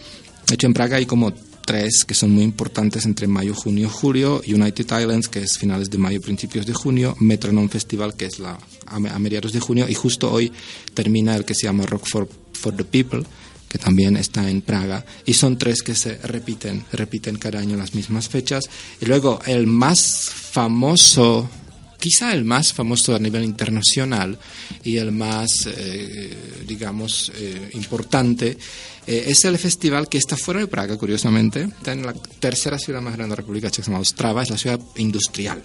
de hecho en Praga hay como tres que son muy importantes entre mayo, junio, julio, United Islands, que es finales de mayo, principios de junio, Metronome Festival, que es la, a, a mediados de junio, y justo hoy termina el que se llama Rock for, for the People, que también está en Praga, y son tres que se repiten, repiten cada año las mismas fechas. Y luego el más famoso, quizá el más famoso a nivel internacional y el más, eh, digamos, eh, importante, eh, es el festival que está fuera de Praga, curiosamente, está en la tercera ciudad más grande de la República Checa, se llama Ostrava, es la ciudad industrial.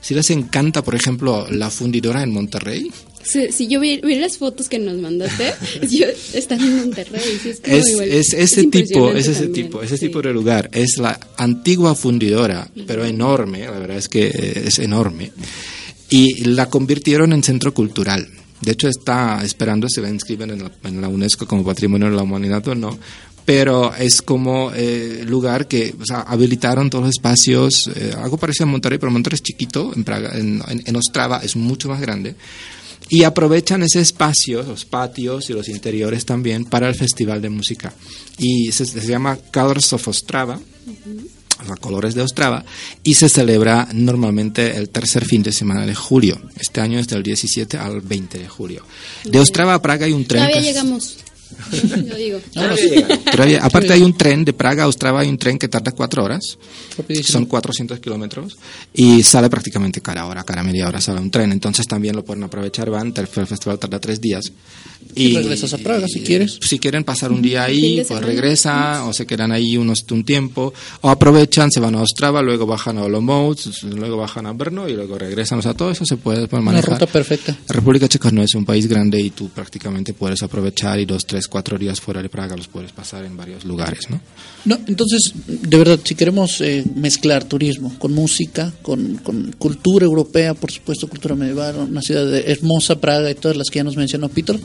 Si les encanta, por ejemplo, la fundidora en Monterrey, Si, si yo vi, vi las fotos que nos mandaste, yo están en Monterrey. es, como es, igual. es Es ese tipo, es ese también, tipo, ese sí. tipo de lugar. Es la antigua fundidora, pero enorme, la verdad es que eh, es enorme. Y la convirtieron en centro cultural. De hecho, está esperando si la inscriben en la, en la UNESCO como Patrimonio de la Humanidad o no. Pero es como eh, lugar que o sea, habilitaron todos los espacios, eh, algo parecido a Monterrey, pero Monterrey es chiquito, en, Praga, en, en- en Ostrava es mucho más grande y aprovechan ese espacio, los patios y los interiores también para el festival de música. Y se, se llama Colors of Ostrava, o sea, Colores de Ostrava, y se celebra normalmente el tercer fin de semana de julio. Este año es del 17 al 20 de julio. De Ostrava a Praga hay un tren. Todavía llegamos. Yo digo. Todavía- aparte hay un tren de Praga a Ostrava, hay un tren que tarda cuatro horas. Son 400 kilómetros y sale prácticamente cada hora, cada media hora sale un tren. Entonces también lo pueden aprovechar, van, el festival tarda tres días. Y regresas a Praga, si quieres. Si quieren pasar un día ahí, pues regresa o se quedan ahí unos, un tiempo. O aprovechan, se van a Ostrava, luego bajan a Olomouc, luego bajan a Brno y luego regresan. O sea, todo eso se puede, puede Una manejar. ruta perfecta. La República Checa no es un país grande y tú prácticamente puedes aprovechar y dos, tres, cuatro días fuera de Praga los puedes pasar en varios lugares, ¿no? No, entonces, de verdad, si queremos eh, mezclar turismo con música, con, con cultura europea, por supuesto, cultura medieval, una ciudad de- hermosa, Praga y todas las que ya nos mencionó Peter,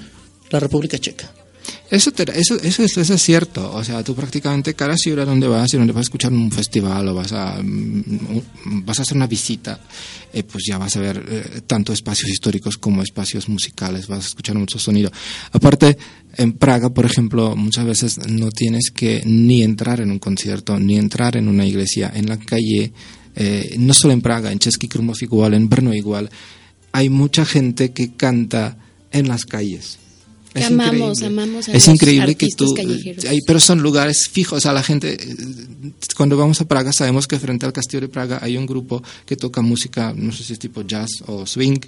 la República Checa. Eso, te- eso, eso, es, eso es cierto. O sea, tú prácticamente cada ciudad donde vas y donde vas a escuchar un festival o vas a, mm, vas a hacer una visita, eh, pues ya vas a ver eh, tanto espacios históricos como espacios musicales, vas a escuchar mucho sonido. Aparte, en Praga, por ejemplo, muchas veces no tienes que ni entrar en un concierto, ni entrar en una iglesia. En la calle, eh, no solo en Praga, en Český Krumlov igual, en Brno igual, hay mucha gente que canta en las calles. Que amamos, amamos a es los increíble que tú callejeros. pero son lugares fijos o sea la gente eh, cuando vamos a Praga sabemos que frente al castillo de Praga hay un grupo que toca música no sé si es tipo jazz o swing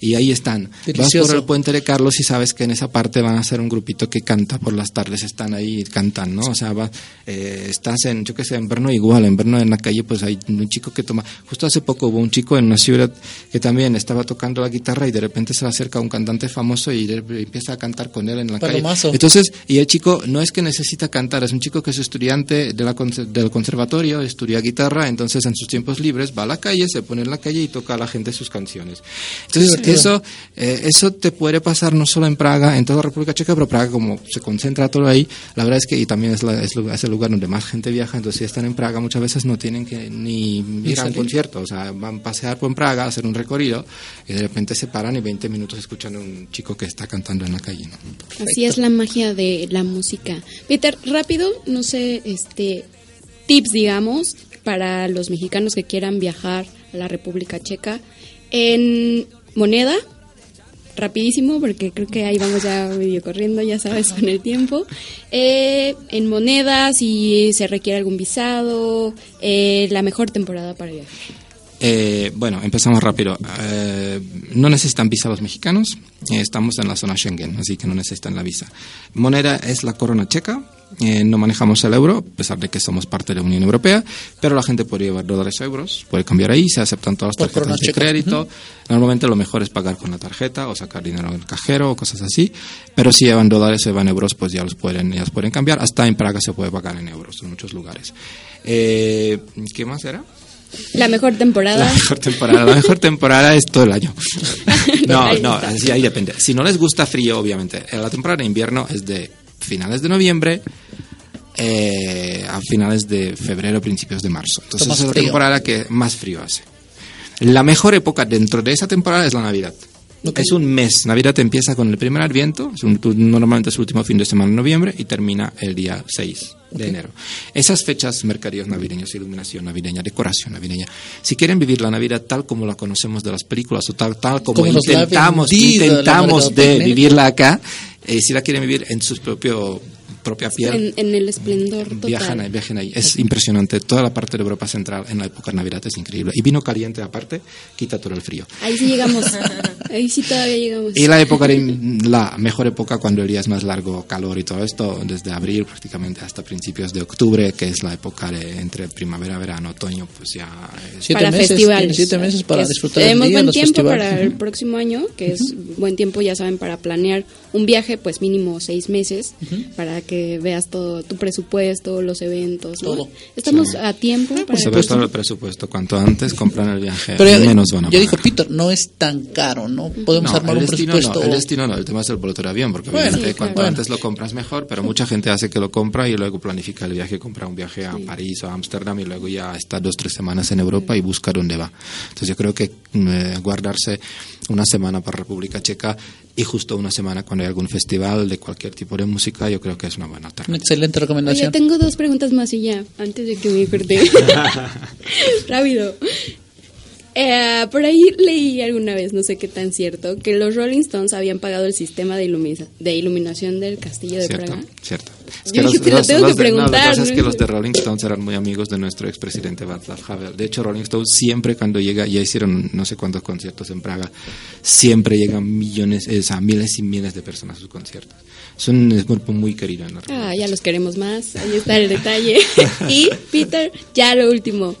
y ahí están vas Delicioso. por el puente de Carlos y sabes que en esa parte van a ser un grupito que canta por las tardes están ahí y cantan no o sea va- eh, estás en yo que sé en Brno igual en Brno en la calle pues hay un chico que toma justo hace poco hubo un chico en una ciudad que también estaba tocando la guitarra y de repente se le acerca un cantante famoso y empieza a cantar con él en la Palomazo. calle entonces, y el chico no es que necesita cantar, es un chico que es estudiante de la del conservatorio, estudia guitarra, entonces en sus tiempos libres va a la calle, se pone en la calle y toca a la gente sus canciones. Entonces, eso, eh, eso te puede pasar no solo en Praga, en toda la República Checa, pero Praga como se concentra todo ahí, la verdad es que y también es, la- es, el lugar donde más gente viaja, entonces si están en Praga muchas veces no tienen que ni ir a un concierto, o sea, van a pasear por Praga, hacer un recorrido y de repente se paran y 20 minutos escuchan a un chico que está cantando en la calle. ¿no? Así es la magia de la música. Peter, rápido, no sé, este tips, digamos, para los mexicanos que quieran viajar a la República Checa en moneda. Rapidísimo, porque creo que ahí vamos ya medio corriendo, ya sabes, con el tiempo. Eh, en moneda, si se requiere algún visado, eh, la mejor temporada para viajar. Eh, bueno, empezamos rápido. Eh, no necesitan visa los mexicanos. Eh, estamos en la zona Schengen, así que no necesitan la visa. Moneda es la corona checa. Eh, no manejamos el euro, a pesar de que somos parte de la Unión Europea, pero la gente puede llevar dólares a euros, puede cambiar ahí, se aceptan todas las tarjetas de crédito. Normalmente lo mejor es pagar con la tarjeta o sacar dinero en el cajero o cosas así, pero si llevan dólares o llevan euros, pues ya los pueden, ya los pueden cambiar. Hasta en Praga se puede pagar en euros en muchos lugares. Eh, ¿Qué más era? La mejor temporada. La mejor temporada, la mejor temporada es todo el año. No, no, así ahí depende. Si no les gusta frío, obviamente. eh, La temporada de invierno es de finales de noviembre eh, a finales de febrero, principios de marzo. Entonces es la temporada que más frío hace. La mejor época dentro de esa temporada es la Navidad. Es un mes. Navidad empieza con el primer Adviento, es un- normalmente es el último fin de semana de noviembre y termina el día 6 de enero. Esas fechas, mercadillos navideños, iluminación navideña, decoración navideña. Si quieren vivir la Navidad tal como la conocemos de las películas o tal, tal como, intentamos, vendido intentamos de vivirla acá, eh, si la quieren vivir en su propio propia piel. En, en el esplendor total. Viajan ahí, viajan ahí. Es impresionante. Toda la parte de Europa Central en la época de Navidad es increíble. Y vino caliente aparte, quita todo el frío. Ahí sí llegamos. Ahí sí todavía llegamos. Y la época, de, la mejor época cuando el día es más largo, calor y todo esto, desde abril prácticamente hasta principios de octubre, que es la época de entre primavera, verano, otoño, pues ya... es- Siete para meses, festivales. siete meses para es- disfrutar del Tenemos día, buen los tiempo festivales. para el próximo año, que es buen tiempo, ya saben, para planear un viaje, pues mínimo seis meses, para que veas todo tu presupuesto, los eventos. ¿no? Todo. Estamos Sí. a tiempo para Sobre todo el presupuesto. Cuanto antes compran el viaje, Pero menos van a dijo pagar. Peter, no es tan caro, ¿no? Podemos No, armar el un destino presupuesto. No, el destino no, el tema es el boleto de avión, porque Bueno, obviamente sí, cuanto claro. antes lo compras mejor, pero mucha gente hace que lo compra y luego planifica el viaje, compra un viaje a París o a Ámsterdam y luego ya está dos, tres semanas en Europa y busca dónde va. Entonces yo creo que eh, guardarse una semana para República Checa y justo una semana cuando hay algún festival de cualquier tipo de música, yo creo que es una buena Una alternativa. excelente Oye, recomendación. tengo dos preguntas más y ya, antes de que me corte. Rápido. Eh, por ahí leí alguna vez, no sé qué tan cierto, que los Rolling Stones habían pagado el sistema de, de iluminación del castillo de Cierto, Praga. cierto. Es Yo dije, te lo tengo que de- no, lo que pasa es que los de Rolling Stones eran muy amigos de nuestro expresidente Václav Havel. De hecho, Rolling Stones siempre cuando llega, ya hicieron no sé cuántos conciertos en Praga, siempre llegan millones, o sea, miles y miles de personas a sus conciertos. Es un es grupo muy querido en la Ah, ya los queremos más, ahí está el detalle. y, Peter, ya lo último.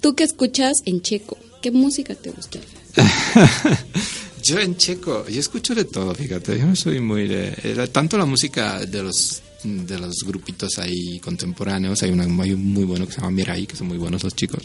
¿Tú qué escuchas en checo? ¿Qué música te gusta? Yo en checo, yo escucho de todo, fíjate, yo no soy muy de... eh, Tanto la música de los de los grupitos ahí contemporáneos, hay, una, hay un muy bueno que se llama Mirai, que son muy buenos los chicos,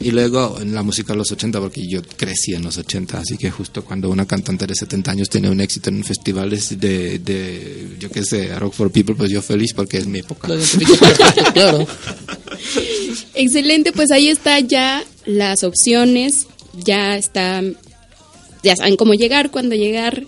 y luego en la música de los 80, porque yo crecí en los 80, así que justo cuando una cantante de 70 años tiene un éxito en un festival de, de yo qué sé, Rock for People, pues yo feliz porque es mi época. Claro. Excelente, pues ahí está ya las opciones, ya está, ya saben cómo llegar, cuándo llegar,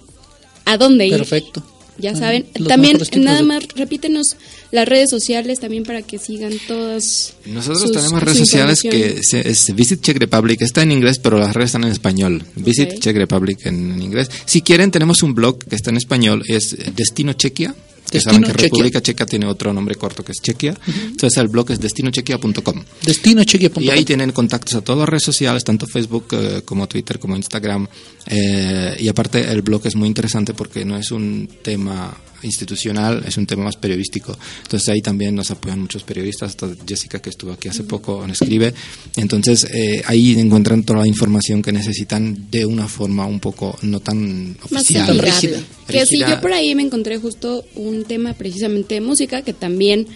a dónde ir. Perfecto. Ya Ah, saben, también nada de- más repítenos las redes sociales también para que sigan todas. Nosotros sus- tenemos redes sociales que se- es Visit Czech Republic, está en inglés, pero las redes están en español. Visit Ok. Czech Republic en, en inglés. Si quieren, tenemos un blog que está en español, es Destino Chequia. Que Destino saben que Chequia. República Checa tiene otro nombre corto que es Chequia. Entonces el blog es destinochequia.com. Destinochequia.com. Y ahí tienen contactos a todas las redes sociales, tanto Facebook eh, como Twitter, como Instagram. Eh, y aparte el blog es muy interesante porque no es un tema institucional, es un tema más periodístico. Entonces ahí también nos apoyan muchos periodistas, hasta Jessica que estuvo aquí hace poco nos escribe. Entonces eh, ahí encuentran toda la información que necesitan de una forma un poco no tan más oficial. amigable. rígida. Que sí, yo por ahí me encontré justo un tema precisamente de música que también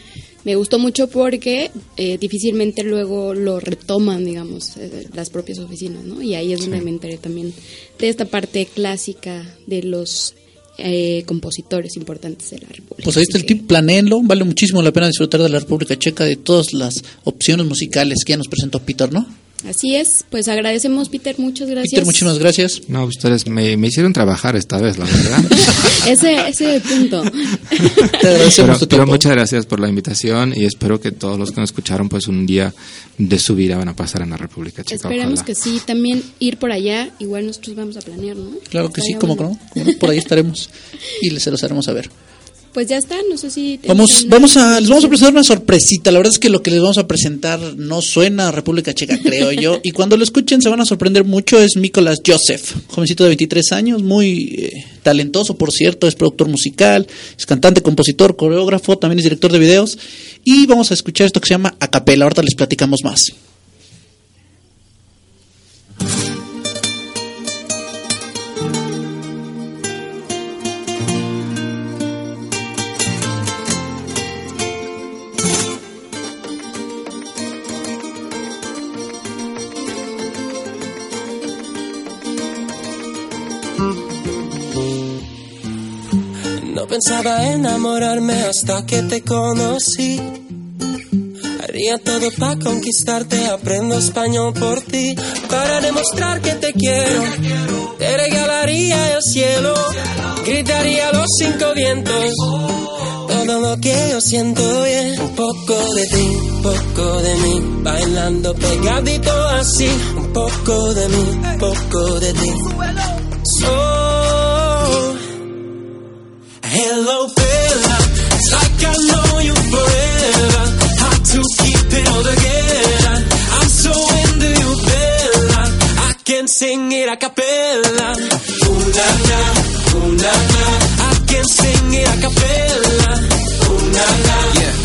me gustó mucho porque eh, difícilmente luego lo retoman, digamos, eh, las propias oficinas, ¿no? Y ahí es donde me enteré también de esta parte clásica de los eh, compositores importantes de la República. Pues ahí está el tip, planeenlo, vale muchísimo la pena disfrutar de la República Checa, de todas las opciones musicales que ya nos presentó Peter, ¿no? Así es, pues agradecemos, Peter, muchas gracias. Peter, muchísimas gracias. No, ustedes me, me hicieron trabajar esta vez, la verdad. Ese, ese punto. Te agradecemos pero, pero muchas gracias por la invitación y espero que todos los que nos escucharon pues un día de su vida van a pasar en la República Checa. Esperemos ojalá. que sí, también ir por allá, igual nosotros vamos a planear, ¿no? Claro que sí, como bueno. no, por ahí estaremos y les se los haremos saber. Pues ya está, no sé si... Vamos, vamos a, les vamos a presentar una sorpresita. La verdad es que lo que les vamos a presentar no suena a República Checa, creo yo. Y cuando lo escuchen se van a sorprender mucho. Es Nicolás Joseph, jovencito de 23 años, muy eh, talentoso, por cierto. Es productor musical, es cantante, compositor, coreógrafo, también es director de videos. Y vamos a escuchar esto que se llama Acapela. Ahorita les platicamos más. Pensaba enamorarme hasta que te conocí. Haría todo para conquistarte, aprendo español por ti. Para demostrar que te quiero, te regalaría el cielo. Gritaría los cinco vientos. Todo lo que yo siento es un poco de ti, un poco de mí. Bailando pegadito así, un poco de mí, un poco de ti. So, Hello, Bella. It's like I know you forever. Hard to keep it all together. I'm so into you, Bella. I can sing it a cappella. Ooh, na, na, ooh, na, na. I can sing it a cappella. Ooh, na, na,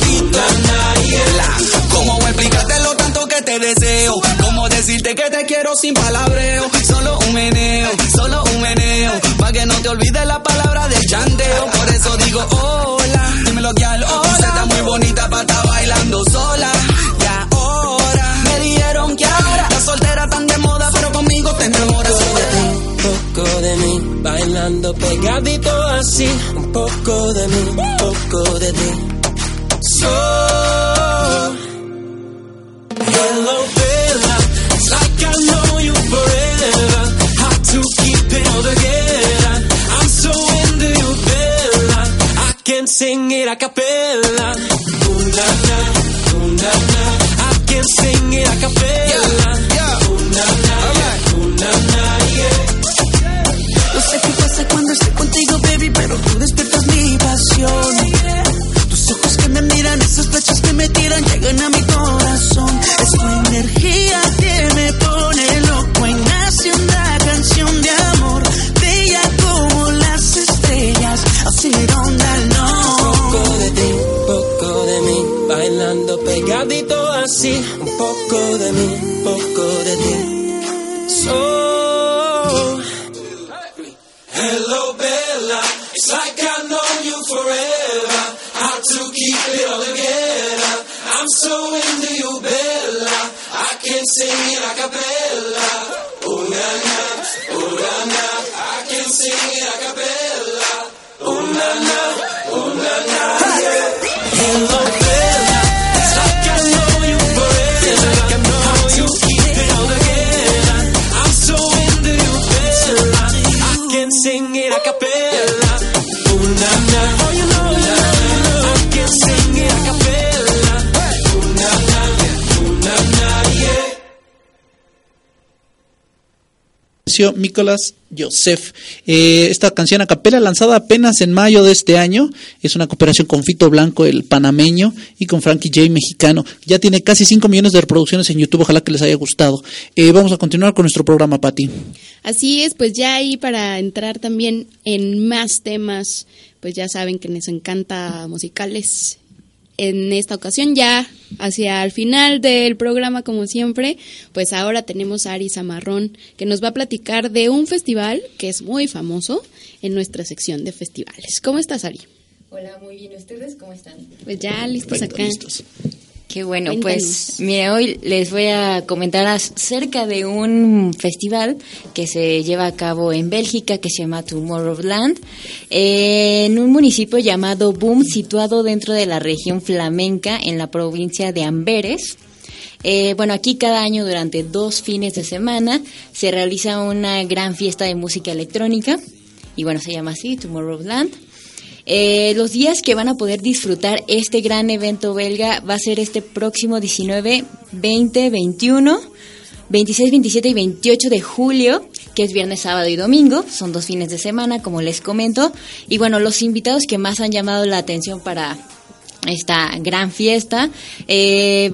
ooh, na, na, yeah. ¿Cómo explicarte lo tanto que te deseo? ¿Cómo decirte que te quiero sin palabreo? Solo un meneo, solo un meneo. Pa' que no te olvides la palabra del chandeo. Por eso digo hola, dímelo que al hola. Está muy bonita para estar bailando sola. Y ahora me dijeron que ahora la soltera tan de moda, pero conmigo te enamoras. Un poco de mí, bailando pegadito así. Un poco de mí, un poco de ti. So, sing it a cappella. Ooh, na, na, ooh, na, na. I can sing it a cappella. Ooh, na, na, ooh, na, na, yeah. No sé qué pasa cuando estoy contigo, baby, pero tú despiertas mi pasión. Ojos que me miran, esos pechos que me tiran, llegan a mi corazón. Es tu energía que me pone loco y nace una canción de amor. Bella como las estrellas, así onda poco no. de ti, poco de mí, bailando pegadito así, un poco de mí, poco de keep it all together. I'm so into you, Bella. I can sing it a cappella. Oh na na, oh na na, I can sing it a cappella. Oh na na, Nicolás Joseph. Eh, esta canción a capela lanzada apenas en mayo de este año es una cooperación con Fito Blanco, el panameño, y con Frankie J, mexicano. Ya tiene casi 5 millones de reproducciones en YouTube, ojalá que les haya gustado. Eh, vamos a continuar con nuestro programa, Pati. Así es, pues ya ahí para entrar también en más temas, pues ya saben que nos encanta musicales. En esta ocasión ya hacia el final del programa como siempre, pues ahora tenemos a Ari Zamarrón que nos va a platicar de un festival que es muy famoso en nuestra sección de festivales. ¿Cómo estás Ari? Hola, muy bien. ¿Ustedes cómo están? Pues ya listos acá. Qué bueno, Cuéntanos. pues mire, hoy les voy a comentar acerca de un festival que se lleva a cabo en Bélgica que se llama Tomorrowland, eh, en un municipio llamado Boom, situado dentro de la región flamenca en la provincia de Amberes. Eh, bueno, aquí cada año durante dos fines de semana se realiza una gran fiesta de música electrónica y bueno, se llama así, Tomorrowland. Eh, los días que van a poder disfrutar este gran evento belga va a ser este próximo 19, 20, 21, 26, 27 y 28 de julio, que es viernes, sábado y domingo. Son dos fines de semana, como les comento. Y bueno, los invitados que más han llamado la atención para esta gran fiesta eh,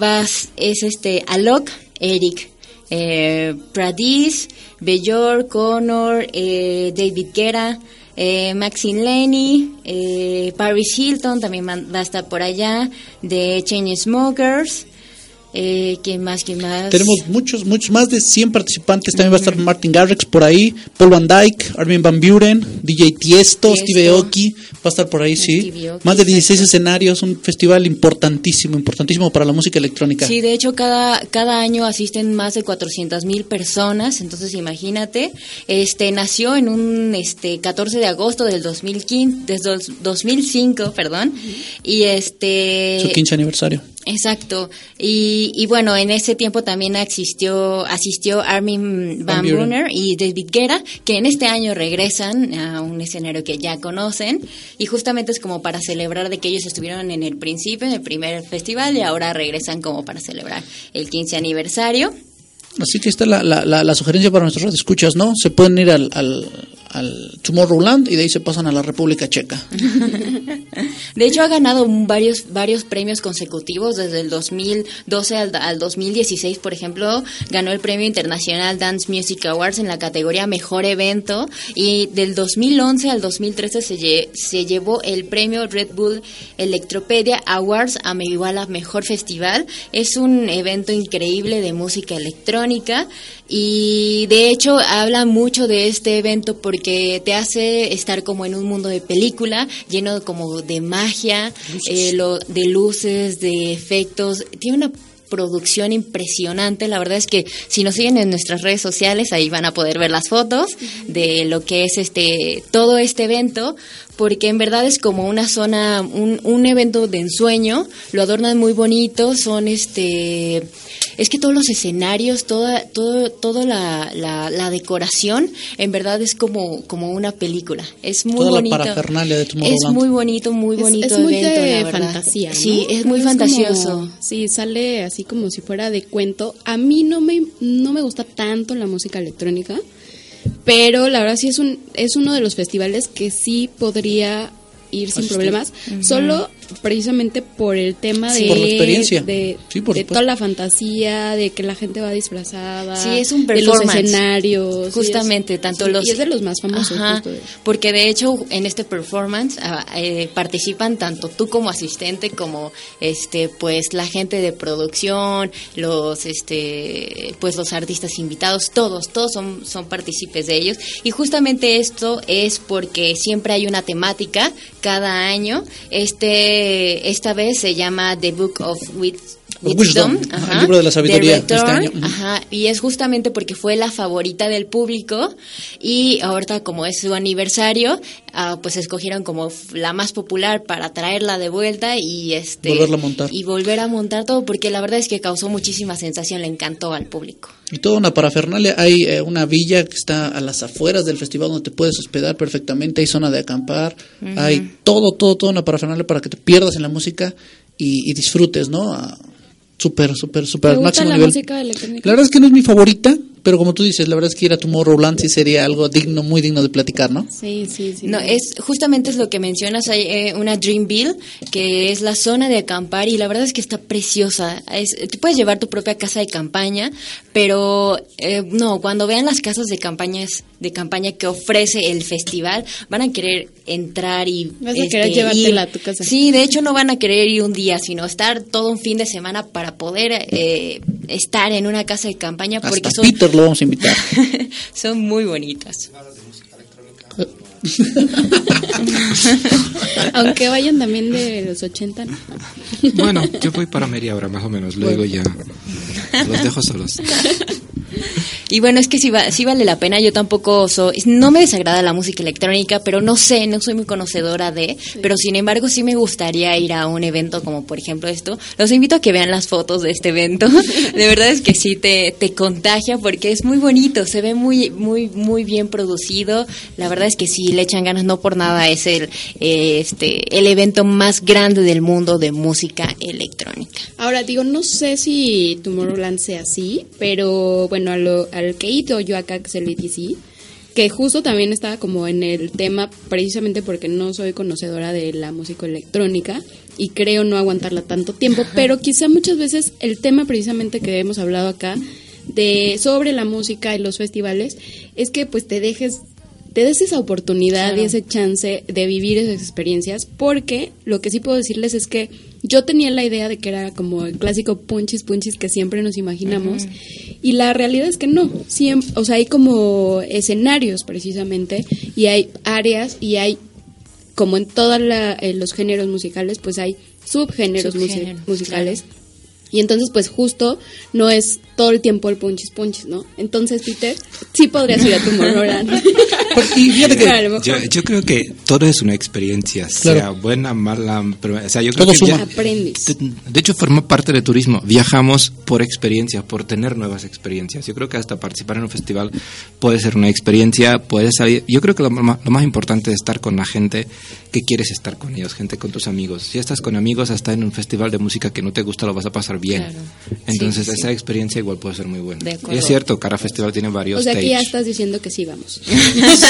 es este Alok, Eric, eh, Pradis, Bejor, Connor, eh, David Guerra, eh, Maxine Lenny, eh, Paris Hilton también va a estar por allá, de Chainsmokers, eh, ¿quién más, quién más? Tenemos muchos, muchos, más de 100 participantes. También va a estar Martin Garrix por ahí, Paul Van Dyke, Armin Van Buren, DJ Tiesto, Tiesto. Steve Aoki, va a estar por ahí, sí. Más de 16 exacto. escenarios, un festival importantísimo, importantísimo para la música electrónica. Sí, de hecho cada, cada año asisten más de 400 mil personas, entonces imagínate, este nació en un este 14 de agosto del 2015, desde el 2005, perdón, y este Su 15 aniversario. Exacto. Y, y bueno, en ese tiempo también asistió, asistió Armin Van Van Buren. Y David Guerra, que en este año regresan a un escenario que ya conocen. Y justamente es como para celebrar de que ellos estuvieron en el principio, en el primer festival, y ahora regresan como para celebrar el 15 aniversario. Así que está la, la, la, la sugerencia para nuestros escuchas, ¿no? Se pueden ir al, al, al Tomorrowland y de ahí se pasan a la República Checa. De hecho, ha ganado varios, varios premios consecutivos desde el 2012 al, al 2016, por ejemplo, ganó el Premio Internacional Dance Music Awards en la categoría Mejor Evento y del 2011 al 2013 se, lle- se llevó el Premio Red Bull Electropedia Awards a igual a Mejor Festival. Es un evento increíble de música electrónica y de hecho habla mucho de este evento porque te hace estar como en un mundo de película lleno como de magia, eh, lo- de luces, de efectos. Tiene una producción impresionante. La verdad es que si nos siguen en nuestras redes sociales, ahí van a poder ver las fotos de lo que es este todo este evento, porque en verdad es como una zona, un, un evento de ensueño. Lo adornan muy bonito, son este es que todos los escenarios, toda, todo, toda la, la, la decoración, en verdad es como, como una película. Es muy Toda la bonito. parafernalia de es muy bonito, muy Es- bonito es, muy evento, de la verdad. fantasía, ¿no? Sí, es muy fantasioso. sí, sale así como si fuera de cuento. A mí no me, no me gusta tanto la música electrónica, pero la verdad sí es, un, es uno de los festivales que sí podría ir sin Asistir. problemas, solo precisamente por el tema Sí, de, por la experiencia. de, Sí, por de toda la fantasía, de que la gente va disfrazada, Sí, es un de los performance. escenarios. Justamente, es- tanto sí, los... Y es de los más famosos. Ajá, justo de- porque de hecho en este performance ah, eh, participan tanto tú como asistente como este pues la gente de producción, los este pues los artistas invitados, todos, todos son, son partícipes de ellos. Y justamente esto es porque siempre hay una temática cada año. Este, esta vez se llama The Book of Wit- Wisdom, Wisdom, ajá, el libro de la sabiduría este año. Ajá, y es justamente porque fue la favorita del público y ahorita como es su aniversario, ah, pues escogieron como la más popular para traerla de vuelta y este Volverla a montar. y volver a montar todo porque la verdad es que causó muchísima sensación, le encantó al público. Y toda una parafernalia. Hay eh, una villa que está a las afueras del festival donde te puedes hospedar perfectamente. Hay zona de acampar. Hay todo, todo, toda una parafernalia para que te pierdas en la música y, y disfrutes, ¿no? A Súper, súper, súper ¿Te al gusta máximo la nivel. música electrónica? La verdad es que no es mi favorita, pero como tú dices, la verdad es que ir a Tomorrowland sí sería algo digno, muy digno de platicar, ¿no? Sí, sí, sí. No, es justamente es lo que mencionas, hay eh, una Dreamville, que es la zona de acampar y la verdad es que está preciosa. Es, tú puedes llevar tu propia casa de campaña, pero eh, no, cuando vean las casas de campañas de campaña que ofrece el festival, van a querer entrar y Vas a querer llevártela a tu casa. Sí, de hecho no van a querer ir un día, sino estar todo un fin de semana para poder eh, estar en una casa de campaña porque Hasta son Peter lo vamos a invitar. son muy bonitas. Aunque vayan también de los 80, ¿no? Bueno, yo voy para media hora más o menos, luego ya los dejo solos. Y bueno, es que sí, va, sí vale la pena. Yo tampoco soy, no me desagrada la música electrónica, pero no sé, no soy muy conocedora de. Pero sin embargo, sí me gustaría ir a un evento como por ejemplo esto. Los invito a que vean las fotos de este evento. De verdad es que sí te, te contagia porque es muy bonito, se ve muy, muy, muy bien producido. La verdad es que sí le echan ganas, no por nada es el, eh, este, el evento más grande del mundo de música electrónica. Ahora, digo, no sé si Tomorrowland sea así, pero bueno, a lo, al que he ido yo acá, que es el ETC, que justo también estaba como en el tema, precisamente porque no soy conocedora de la música electrónica y creo no aguantarla tanto tiempo, pero quizá muchas veces el tema precisamente que hemos hablado acá de sobre la música y los festivales es que pues te dejes te des esa oportunidad y ese chance de vivir esas experiencias, porque lo que sí puedo decirles es que yo tenía la idea de que era como el clásico punchis punchis que siempre nos imaginamos, y la realidad es que no, siempre, o sea, hay como escenarios precisamente, y hay áreas, y hay, como en todos los géneros musicales, pues hay Subgéneros, musicales. Y entonces, pues justo no es todo el tiempo el punchis punchis, ¿no? Entonces, Peter, sí podrías ir a Tomorrowland. Y fíjate que. Yo, yo creo que todo es una experiencia, Claro. sea buena, mala, pero, o sea, yo creo Todo que suma. ya- Aprendes. de, de hecho forma parte del turismo. Viajamos por experiencias, por tener nuevas experiencias. Yo creo que hasta participar en un festival puede ser una experiencia, puede salir. Yo creo que lo, lo más importante es estar con la gente que quieres estar con ellos, gente con tus amigos. Si estás con amigos, hasta en un festival de música que no te gusta, lo vas a pasar bien. Claro. Entonces, Sí, sí. esa experiencia igual puede ser muy buena. De Y es cierto, cada festival tiene varios O sea, que ya stage. estás diciendo que sí, vamos.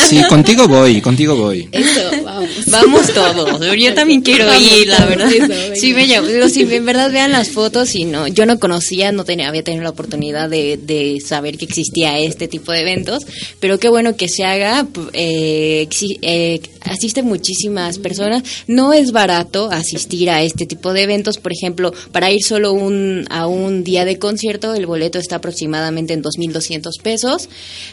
Sí, contigo voy, contigo voy. Eso, vamos. Vamos todos. Yo también quiero Vamos ir, la verdad. eso, sí, me si en verdad vean las fotos y no, yo no conocía, no tenía, había tenido la oportunidad de, de saber que existía este tipo de eventos, pero qué bueno que se haga. eh, eh, asisten muchísimas personas. No es barato asistir a este tipo de eventos. Por ejemplo, para ir solo un, a un día de concierto, el boleto está aproximadamente en 2.200 pesos.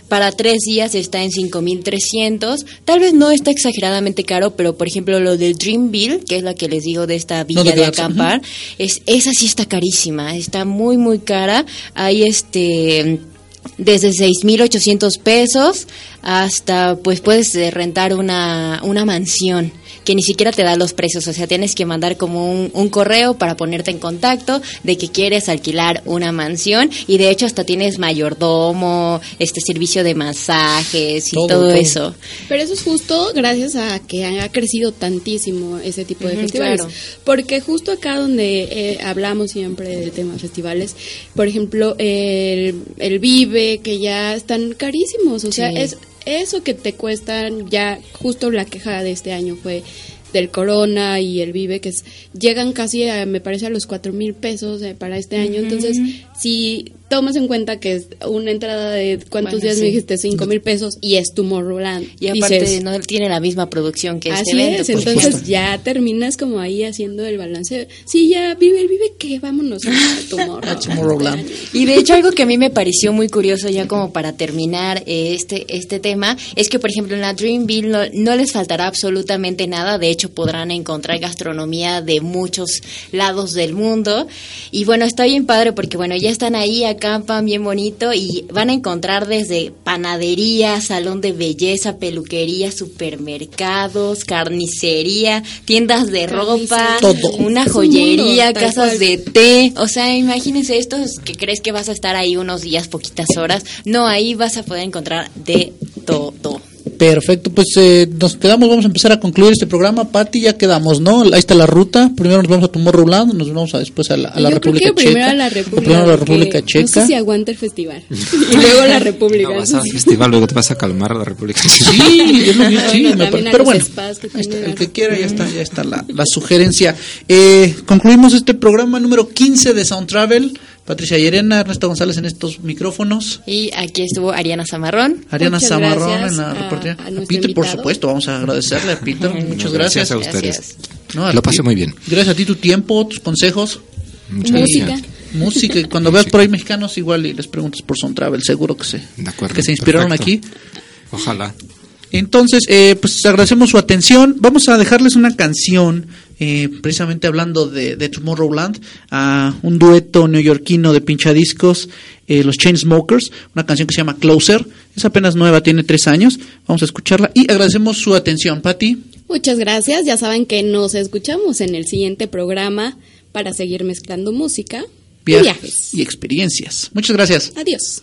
Para tres días está en 5.300. Tal vez no está exageradamente caro, pero por ejemplo lo del Dreamville, que es la que les digo de esta villa No, de acampar, es, esa sí está carísima, está muy muy cara. Hay este desde 6.800 pesos hasta pues puedes eh, rentar una, una mansión que ni siquiera te da los precios, o sea, tienes que mandar como un, un correo para ponerte en contacto de que quieres alquilar una mansión y de hecho hasta tienes mayordomo, este servicio de masajes y Todo, todo, todo. eso. Pero eso es justo gracias a que ha crecido tantísimo ese tipo de festivales. claro. Porque justo acá donde eh, hablamos siempre del tema festivales, por ejemplo, el, el Vive, que ya están carísimos. O sea, Sí. es eso que te cuestan, ya justo la queja de este año fue del Corona y el Vive, que es, llegan casi, a, me parece, a los cuatro mil pesos eh, para este año. Entonces, si tomas en cuenta que es una entrada de, ¿cuántos Bueno, días sí. me dijiste? Cinco mil pesos y es Tomorrowland. Y aparte Dices, no tiene la misma producción que este Así evento. es, entonces supuesto. ya terminas como ahí haciendo el balance. Sí, ya vive el vive que vámonos. A Tomorrowland. Y de hecho algo que a mí me pareció muy curioso ya como para terminar eh, este este tema es que por ejemplo en la Dreamville no, no les faltará absolutamente nada, de hecho podrán encontrar gastronomía de muchos lados del mundo y bueno, está bien padre porque bueno, ya están ahí, acampan bien bonito y van a encontrar desde panadería, salón de belleza, peluquería, supermercados, carnicería, tiendas de ropa. Todo. una joyería, mundo, casas cual. de té, o sea, imagínense esto que crees que vas a estar ahí unos días, poquitas horas, no, ahí vas a poder encontrar de todo. Perfecto, pues eh, nos quedamos, vamos a empezar a concluir este programa. Pati, ya quedamos, ¿no? Ahí está la ruta. Primero nos vamos a Tomorrowland, nos vamos a, después a la, a la Yo República creo que primero Checa. a la República. Primero a la República No Checa. sé si aguanta el festival. y luego la República. No, vas al festival, luego te vas a calmar a la República Checa. Sí, es lo que- sí, Bueno, me parece. Pero bueno, que ahí está, el que quiera, ya está, ya está la, la sugerencia. Eh, concluimos este programa número 15 de Sound Travel. Patricia Llerena, Ernesto González en estos micrófonos. Y aquí estuvo Ariana Zamarrón. Ariana Muchas Zamarrón en la a- reportería. a nuestro Peter, por invitado. supuesto, vamos a agradecerle a Peter. Muchas Gracias gracias. a ustedes. Gracias. No, a Lo ti. pasé muy bien. Gracias a ti tu tiempo, tus consejos. Muchas Música. gracias. Música, cuando veas por ahí mexicanos igual y les preguntas por Sound Travel, seguro que se, De acuerdo, que se inspiraron perfecto. aquí. Ojalá. Entonces, eh, pues agradecemos su atención. Vamos a dejarles una canción, eh, precisamente hablando de, de Tomorrowland, a un dueto neoyorquino de pinchadiscos, eh, los Chainsmokers, una canción que se llama Closer. Es apenas nueva, tiene tres años. Vamos a escucharla y agradecemos su atención. Patti, Muchas gracias. Ya saben que nos escuchamos en el siguiente programa para seguir mezclando música y viajes. y experiencias. Muchas gracias. Adiós.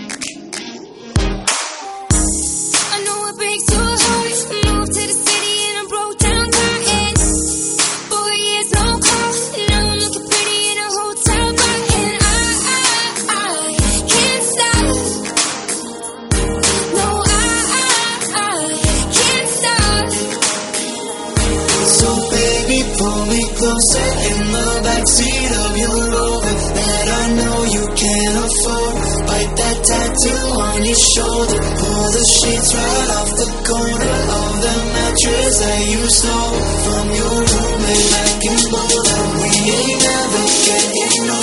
Shoulder. Pull the sheets right off the corner of the mattress that you stole from your roommate back in Boulder. We ain't never getting older.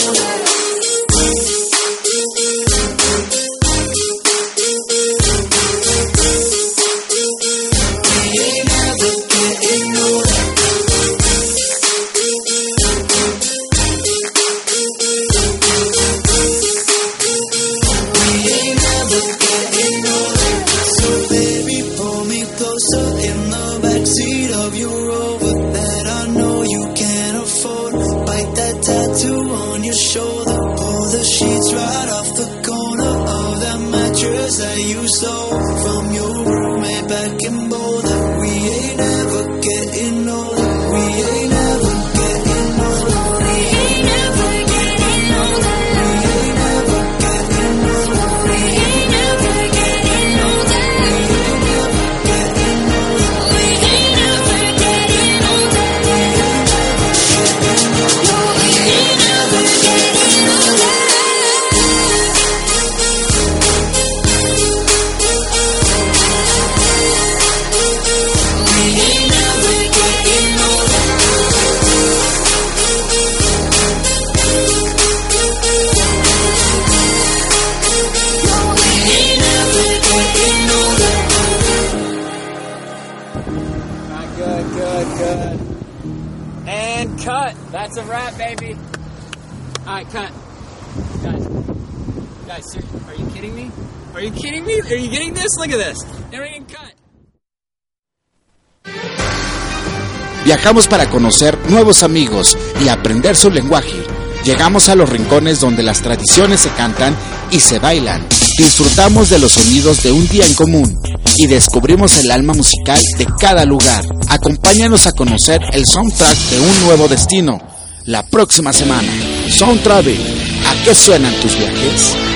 Viajamos para conocer nuevos amigos y aprender su lenguaje. Llegamos a los rincones donde las tradiciones se cantan y se bailan. Disfrutamos de los sonidos de un día en común y descubrimos el alma musical de cada lugar. Acompáñanos a conocer el soundtrack de un nuevo destino. La próxima semana, Sound Travel. ¿A qué suenan tus viajes?